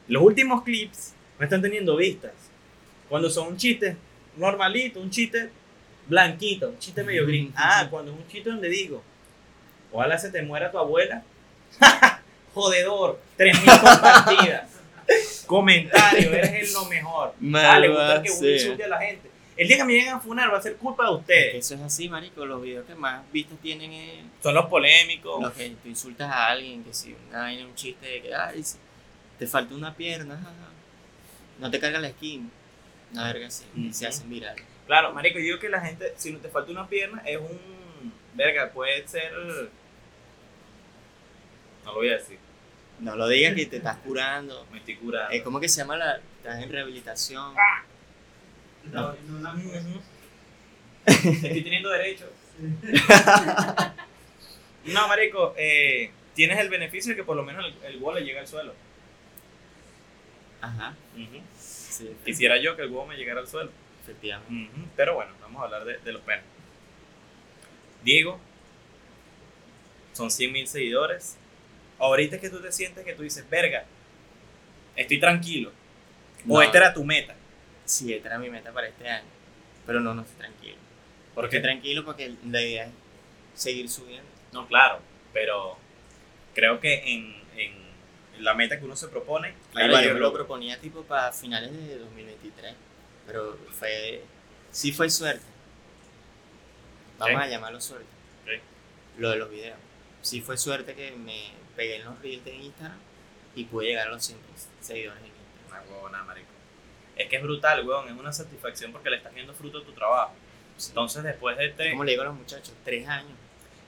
A: Los últimos clips no están teniendo vistas. Cuando son un chiste normalito, un chiste blanquito, un chiste medio gris. Ah, cuando es un chiste donde digo, ojalá se te muera tu abuela. Jodedor, 3000 compartidas. Comentario, eres el lo mejor. Dale, gusta que uno insulte a la gente. El día que me lleguen a funar va a ser culpa de
B: Es que
A: ustedes.
B: Eso es así, marico. Los videos que más vistas tienen es
A: Son los polémicos.
B: los que tú insultas a alguien, que si una vaina, un chiste de que, ay, te falta una pierna, no te carga la esquina. Una verga así, y se hacen viral.
A: Claro, marico, yo digo que la gente, si no te falta una pierna, es un... Verga, puede ser... No lo voy a decir,
B: No lo digas que te estás curando.
A: me estoy curando.
B: Es como que se llama la. Estás en rehabilitación.
C: No,
A: Estoy teniendo derecho. No, marico, eh, tienes el beneficio de que por lo menos el, el huevo le llega al suelo.
B: Ajá. Sí,
A: Quisiera yo que el huevo me llegara al suelo.
B: efectivamente.
A: Pero bueno, vamos a hablar de, de los penes. Diego, son 100 mil seguidores. Ahorita es que tú te sientes que tú dices, verga, estoy tranquilo. O
B: No.
A: esta era tu meta.
B: Sí, esta era mi meta para este año. Pero no, no estoy tranquilo.
A: ¿Por
B: Estoy
A: qué?
B: tranquilo porque la idea es seguir subiendo.
A: No, claro, pero creo que en, en la meta que uno se propone,
B: Claro, yo me lo proponía tipo para finales de 2023. Pero fue. Sí fue suerte. Vamos
A: Sí.
B: a llamarlo suerte.
A: Sí.
B: Lo de los videos. Sí fue suerte que me pegué en los reels de Instagram y pude llegar a los 100 seguidores en Instagram.
A: Una huevona, marico. Es que es brutal, weón, es una satisfacción porque le estás viendo fruto a tu trabajo. Entonces, después de este...
B: Como le digo a los muchachos, tres años.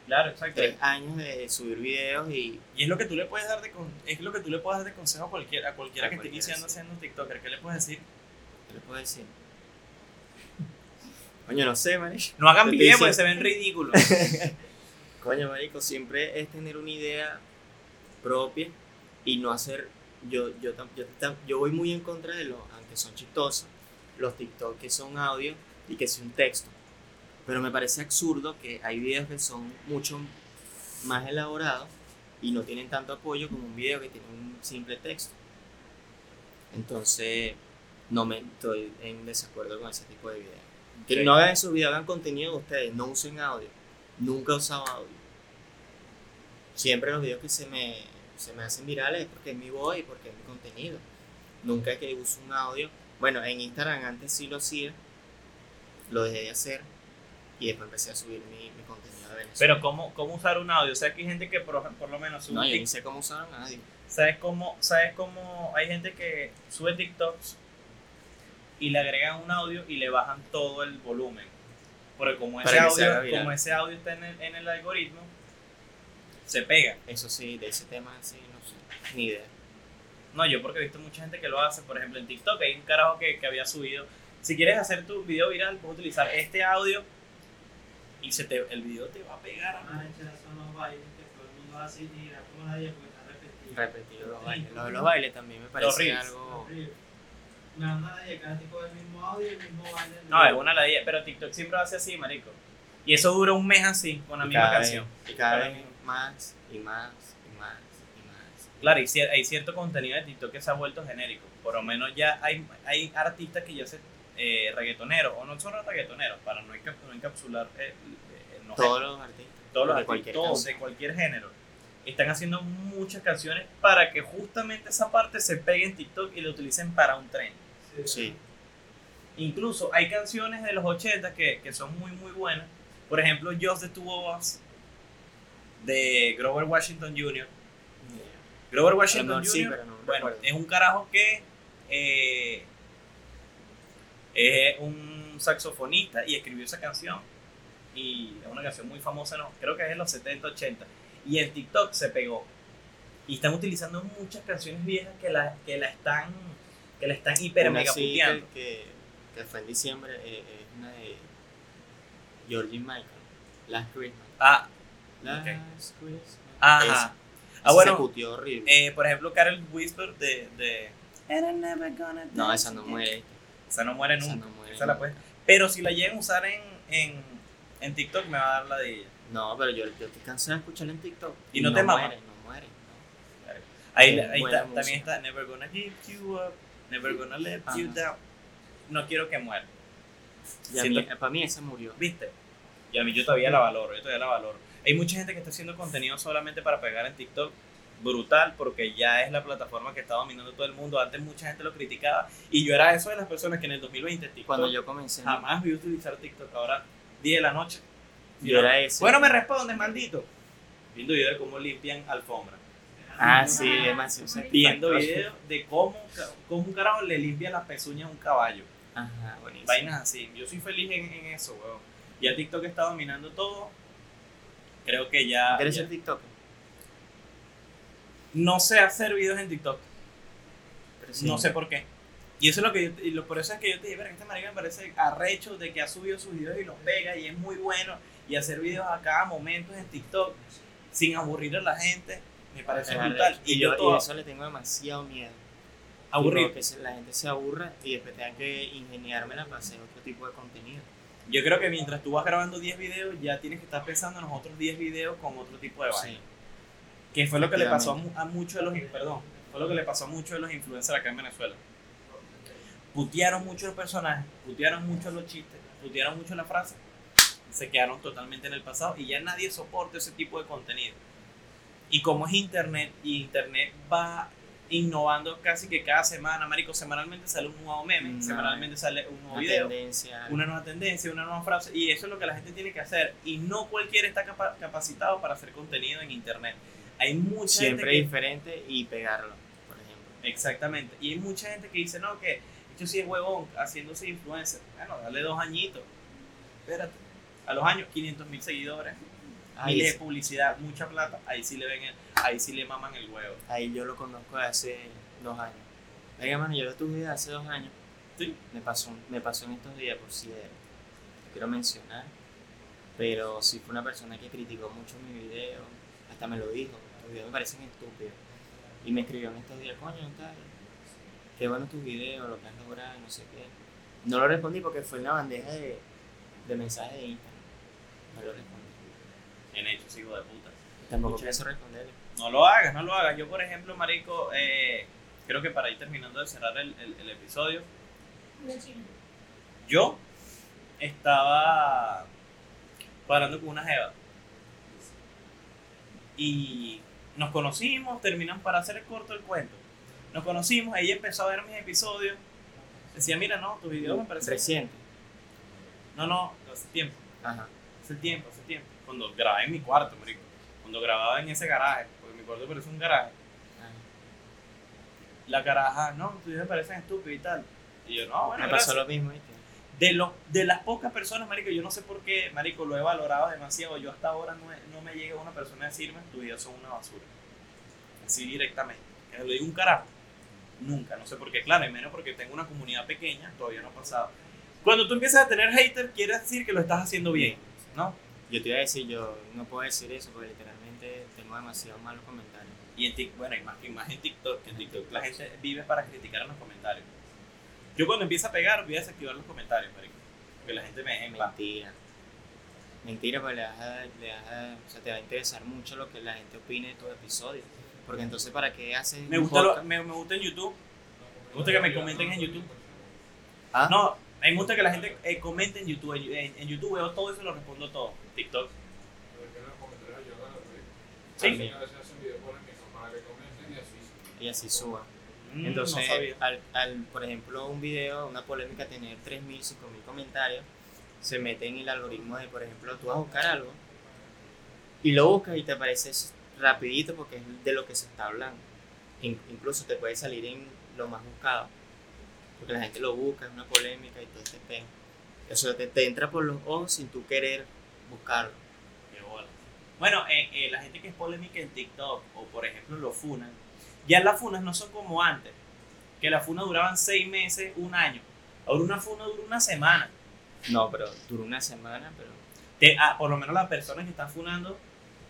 A: Claro, exacto.
B: Tres años de subir videos y
A: Y es lo que tú le puedes dar de con- es lo que tú le puedes dar de consejo a cualquiera, a cualquiera
B: A
A: que esté
B: cualquiera,
A: iniciando
B: sí.
A: haciendo un TikToker. ¿Qué le puedes decir?
B: ¿qué les puedo decir? Coño, no sé, marico.
A: No hagan videos porque se ven ridículos.
B: Coño, marico, siempre es tener una idea propia y no hacer. Yo, yo, yo, yo voy muy en contra de los, son chistosos, los TikTok que son audio y que es un texto. Pero me parece absurdo que hay videos que son mucho más elaborados y no tienen tanto apoyo como un video que tiene un simple texto. Entonces, no me estoy en desacuerdo con ese tipo de videos. Que no hagan esos videos, hagan contenido de ustedes, no usen audio. Nunca he usado audio. Siempre los videos que se me, se me hacen virales es porque es mi voz y porque es mi contenido. Nunca que uso un audio. Bueno, en Instagram antes sí lo hacía, lo dejé de hacer y después empecé a subir mi, mi contenido de Venezuela.
A: Pero ¿cómo, cómo usar un audio? O sea, que hay gente que por, por lo menos sube
B: no, yo ni sé cómo usaron a nadie.
A: ¿Sabes cómo, ¿Sabes cómo hay gente que sube TikToks y le agregan un audio y le bajan todo el volumen? Porque como ese, audio, como ese audio está en el, en el algoritmo, se pega.
B: Eso sí, de ese tema sí, no sé, ni idea.
A: No, yo porque he visto mucha gente que lo hace. Por ejemplo, en TikTok hay un carajo que, que había subido. Si quieres hacer tu video viral, puedes utilizar este audio y se te, el video te va a pegar.
C: Más hechas son los bailes que todo el mundo hace y mira cómo nadie porque está repetido.
B: Repetir los bailes. Lo de los bailes también me parece algo.
C: Horrible. Anda nadie cada tipo del mismo audio y el mismo baile.
A: No, es una ladilla. Pero TikTok siempre a ser así, marico. Y eso dura un mes así, con la
B: y
A: misma
B: cada
A: canción.
B: Vez, y cada
A: Cada
B: vez más y más.
A: Claro, y cier- hay cierto contenido de TikTok que se ha vuelto genérico. Por lo menos ya hay, hay artistas que ya se eh, reggaetoneros, o no son reggaetoneros, para no, enca- no encapsular eh, eh, no
B: Todos los artistas.
A: todos los
B: de
A: artistas, todos, de cualquier género, están haciendo muchas canciones para que justamente esa parte se pegue en TikTok y lo utilicen para un tren.
B: Sí.
A: Incluso hay canciones de los 80 que, que son muy muy buenas. Por ejemplo, Just the Two of Us de Grover Washington Jr. Grover Washington
B: mejor sí,
A: Jr.
B: pero no
A: bueno, es un carajo que eh, es un saxofonista y escribió esa canción. Y es una canción muy famosa, no, creo que es de los 70, 80. Y en TikTok se pegó. Y están utilizando muchas canciones viejas que la, que la están que la están hiper
B: Una
A: mega
B: sí
A: puteando.
B: que, fue en diciembre eh, es una de Georgie Michael. Last Christmas.
A: Ah,
B: Last. Christmas.
A: Ajá.
B: Esa.
A: Ah, bueno,
B: Se puteó horrible.
A: eh, por ejemplo, Carol Whisper de, de
B: no, esa no muere.
A: Esa no muere
B: Esa
A: nunca.
B: no muere.
A: Esa la puedes- Pero si la llegan a usar en, en, en TikTok, me va a dar la de ella.
B: No, pero yo, yo estoy cansado de escucharla en TikTok.
A: ¿Y no te mama?
B: muere, no muere. no.
A: Ahí, está- también está Never gonna give you up, never gonna let
B: Ajá.
A: you down. No quiero que muera.
B: Mí- para mí esa murió.
A: ¿Viste? Y a mí yo todavía la valoro, yo todavía la valoro. Hay mucha gente que está haciendo contenido solamente para pegar en TikTok. Brutal, porque ya es la plataforma que está dominando todo el mundo. Antes mucha gente lo criticaba. Y yo era eso de las personas que en el 2020 TikTok
B: Cuando yo comencé,
A: jamás vi utilizar TikTok. Ahora, 10 de la noche.
B: yo era ese.
A: Bueno, me respondes, maldito. Viendo video de cómo limpian alfombra.
B: Ah, sí, demasiado.
A: Viendo
B: satisfactorio.
A: video de cómo, cómo un carajo le limpia las pezuñas a un caballo.
B: Ajá, buenísimo.
A: Vainas así. Yo soy feliz en, en eso, weón. Ya TikTok está dominando todo. Creo que ya.
B: ¿Quieres
A: ya-
B: ser TikTok?
A: No sé hacer videos en TikTok.
B: Pero sí.
A: No sé por qué. Y eso es lo que yo, y lo, por eso es que yo te dije, "Verga, este marica me parece arrecho de que ha subido sus videos y los pega y es muy bueno. Y hacer videos a cada momento en TikTok sin aburrir a la gente, me parece
B: Es
A: brutal.
B: arrecho.
A: Y,
B: Y
A: yo,
B: yo y
A: todo
B: eso le tengo demasiado miedo. que se- la gente se aburra y después tenga que ingeniármela para hacer otro tipo de contenido.
A: Yo creo que mientras tú vas grabando 10 videos, ya tienes que estar pensando en los otros 10 videos con otro tipo de vaina.
B: Sí.
A: Que fue lo que le pasó a, mu- a muchos de los, perdón, fue lo que le pasó a muchos de los influencers acá en Venezuela. Putearon mucho los personajes, putearon mucho los chistes, putearon mucho la frase, se quedaron totalmente en el pasado y ya nadie soporta ese tipo de contenido. Y como es internet, y internet va innovando casi que cada semana, marico, semanalmente sale un nuevo meme, semanalmente sale un nuevo
B: Una
A: video
B: tendencia.
A: una nueva tendencia, una nueva frase, y eso es lo que la gente tiene que hacer. Y no cualquiera está capa- capacitado para hacer contenido en internet. Hay mucha
B: siempre
A: gente que,
B: diferente y pegarlo, por ejemplo.
A: Exactamente. Y hay mucha gente que dice, no, que yo sí es huevón haciéndose influencer. Bueno, dale dos añitos. Espérate. A los años, 500 mil seguidores,
B: Ahí,
A: miles de publicidad, mucha plata. Ahí sí le ven, el- ahí sí le maman el huevo.
B: ahí yo lo conozco de hace dos años. Venga, mano, yo lo tuve hace dos años.
A: Sí.
B: Me pasó, me pasó en estos días, por si lo quiero mencionar. Pero sí fue una persona que criticó mucho mi video. Hasta me lo dijo. Tus videos me parecen estúpidos. Y me escribió en estos días, coño, tal. Qué bueno tus videos, lo que has logrado, no sé qué. No lo respondí porque fue en la bandeja de, de mensajes de Instagram. No lo respondí.
A: En hecho, sigo de puta.
B: Tampoco
A: Mucha-
B: pienso responderle.
A: No lo hagas, no lo hagas. Yo, por ejemplo, Marico, eh, creo que para ir terminando de cerrar el, el- el episodio, yo estaba hablando con una jeva y nos conocimos, terminamos para hacer el corto el cuento. Nos conocimos, ella empezó a ver mis episodios. Decía, mira, no, tus videos me parecen.
B: Reciente.
A: No, no, hace tiempo,
B: Ajá.
A: hace tiempo. Cuando grababa en mi cuarto, marico. Cuando grababa en ese garaje, porque mi cuarto parece un garaje.
B: Ah,
A: La caraja, no, tú me parecen estúpido y tal. Y yo, no, bueno,
B: me pasó lo mismo, ¿viste?
A: De, los de las pocas personas, marico, yo no sé por qué, marico, lo he valorado demasiado. Yo hasta ahora no, no me llega una persona a decirme, tus videos son una basura. Así directamente. Que le digo un carajo. Nunca, no sé por qué. Claro, y menos porque tengo una comunidad pequeña, todavía no ha pasado. Cuando tú empiezas a tener haters, quiere decir que lo estás haciendo bien, ¿no?
B: Yo te iba a decir, yo no puedo decir eso porque literalmente tengo demasiados malos comentarios.
A: Y en TikTok, bueno, y más, y más en TikTok, que en TikTok la gente vive para criticar en los comentarios. Yo cuando empieza a pegar, voy a desactivar los comentarios, marico. Porque la gente me deja en.
B: Mentira. Mentira, porque le vas a, le vas a- o sea, te va a interesar mucho lo que la gente opine de tu episodio. Porque entonces, ¿para qué haces
A: Me gusta, lo- me, me gusta en YouTube. Me gusta que me comenten en YouTube.
B: ¿Ah?
A: No, me gusta que la gente eh, comente en YouTube. En, en- en YouTube veo todo eso y lo respondo todo. TikTok. Sí.
E: Y así.
B: Suba.
A: Mm,
B: Entonces,
A: no
B: al, al, por ejemplo, un video, una polémica, tener 3.000, 5.000 comentarios, se mete en el algoritmo de, por ejemplo, tú vas a buscar algo y lo buscas y te aparece rapidito porque es de lo que se está hablando. In- incluso te puede salir en lo más buscado, porque la gente lo busca, es una polémica y todo este pego. Eso te, te entra por los ojos sin tú querer buscarlo.
A: Qué bola. Bueno, eh, eh, la gente que es polémica en TikTok o por ejemplo los funas, ya las funas no son como antes, que las funas duraban seis meses, un año. Ahora una funa dura una semana.
B: No, pero duró una semana, pero,
A: Te- ah, por lo menos las personas que están funando,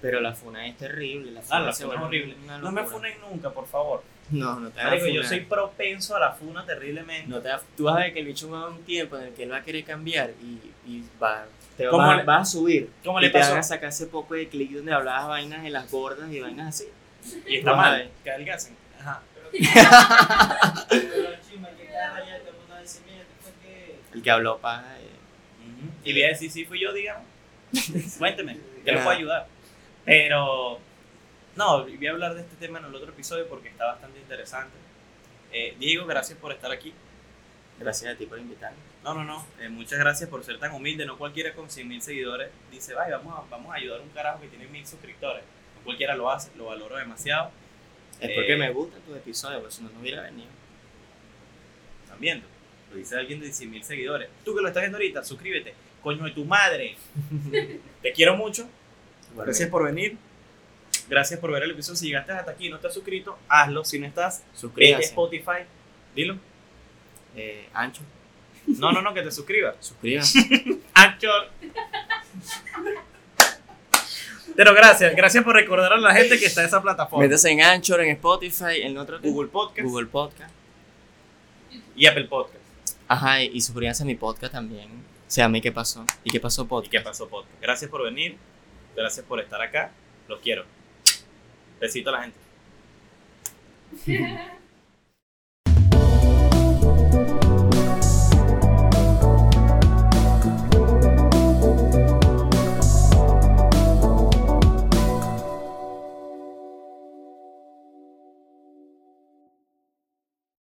B: pero la funa es terrible. La
A: ah,
B: funa
A: la
B: se
A: funa es horrible. No me funen nunca, por favor.
B: No, no te hagas
A: yo soy propenso a la funa terriblemente.
B: No te tú vas a ver que el bicho va a un tiempo en el que él va a querer cambiar y, y va, te va,
A: ¿Cómo le-
B: a subir.
A: cómo
B: y
A: le
B: te
A: pasó?
B: van a sacar ese poco de clic donde hablabas vainas de las gordas y vainas así.
A: Y está mal, que adelgacen. Ajá.
B: El que habló paja. eh.
A: Y voy a decir, sí fui yo, digamos. Cuénteme, que le puedo ayudar. Pero, no, voy a hablar de este tema en el otro episodio porque está bastante interesante. Eh, Diego, gracias por estar aquí.
B: Gracias a ti por invitarme.
A: No, no, no. eh, muchas gracias por ser tan humilde. No cualquiera con 100 mil seguidores dice, vaya, vamos a, vamos a ayudar a un carajo que tiene mil suscriptores. No cualquiera lo hace, lo valoro demasiado.
B: Es
A: Eh,
B: porque me gustan tus episodios, por eso no, no hubiera venido.
A: Están viendo. Lo dice alguien de 100 mil seguidores. Tú que lo estás viendo ahorita, suscríbete. Coño de tu madre. Te quiero mucho. Gracias por venir. Gracias por ver el episodio. Si llegaste hasta aquí y no has suscrito, hazlo. Si no estás, vete a. Spotify. Dilo.
B: Eh, Ancho,
A: No, no, no, que te suscribas.
B: suscríbase.
A: Anchor. Pero gracias, gracias por recordar a la gente que está en esa plataforma.
B: Métase en Anchor, en Spotify, en otro
A: Google Podcast
B: Google Podcast.
A: y Apple Podcast.
B: Ajá, y, y suscríbanse a mi podcast también. Se llama ¿Y qué pasó? ¿Y qué pasó
A: ¿Y
B: podcast?
A: qué pasó, podcast? Gracias por venir. Gracias por estar acá. Los quiero. Besito a la gente.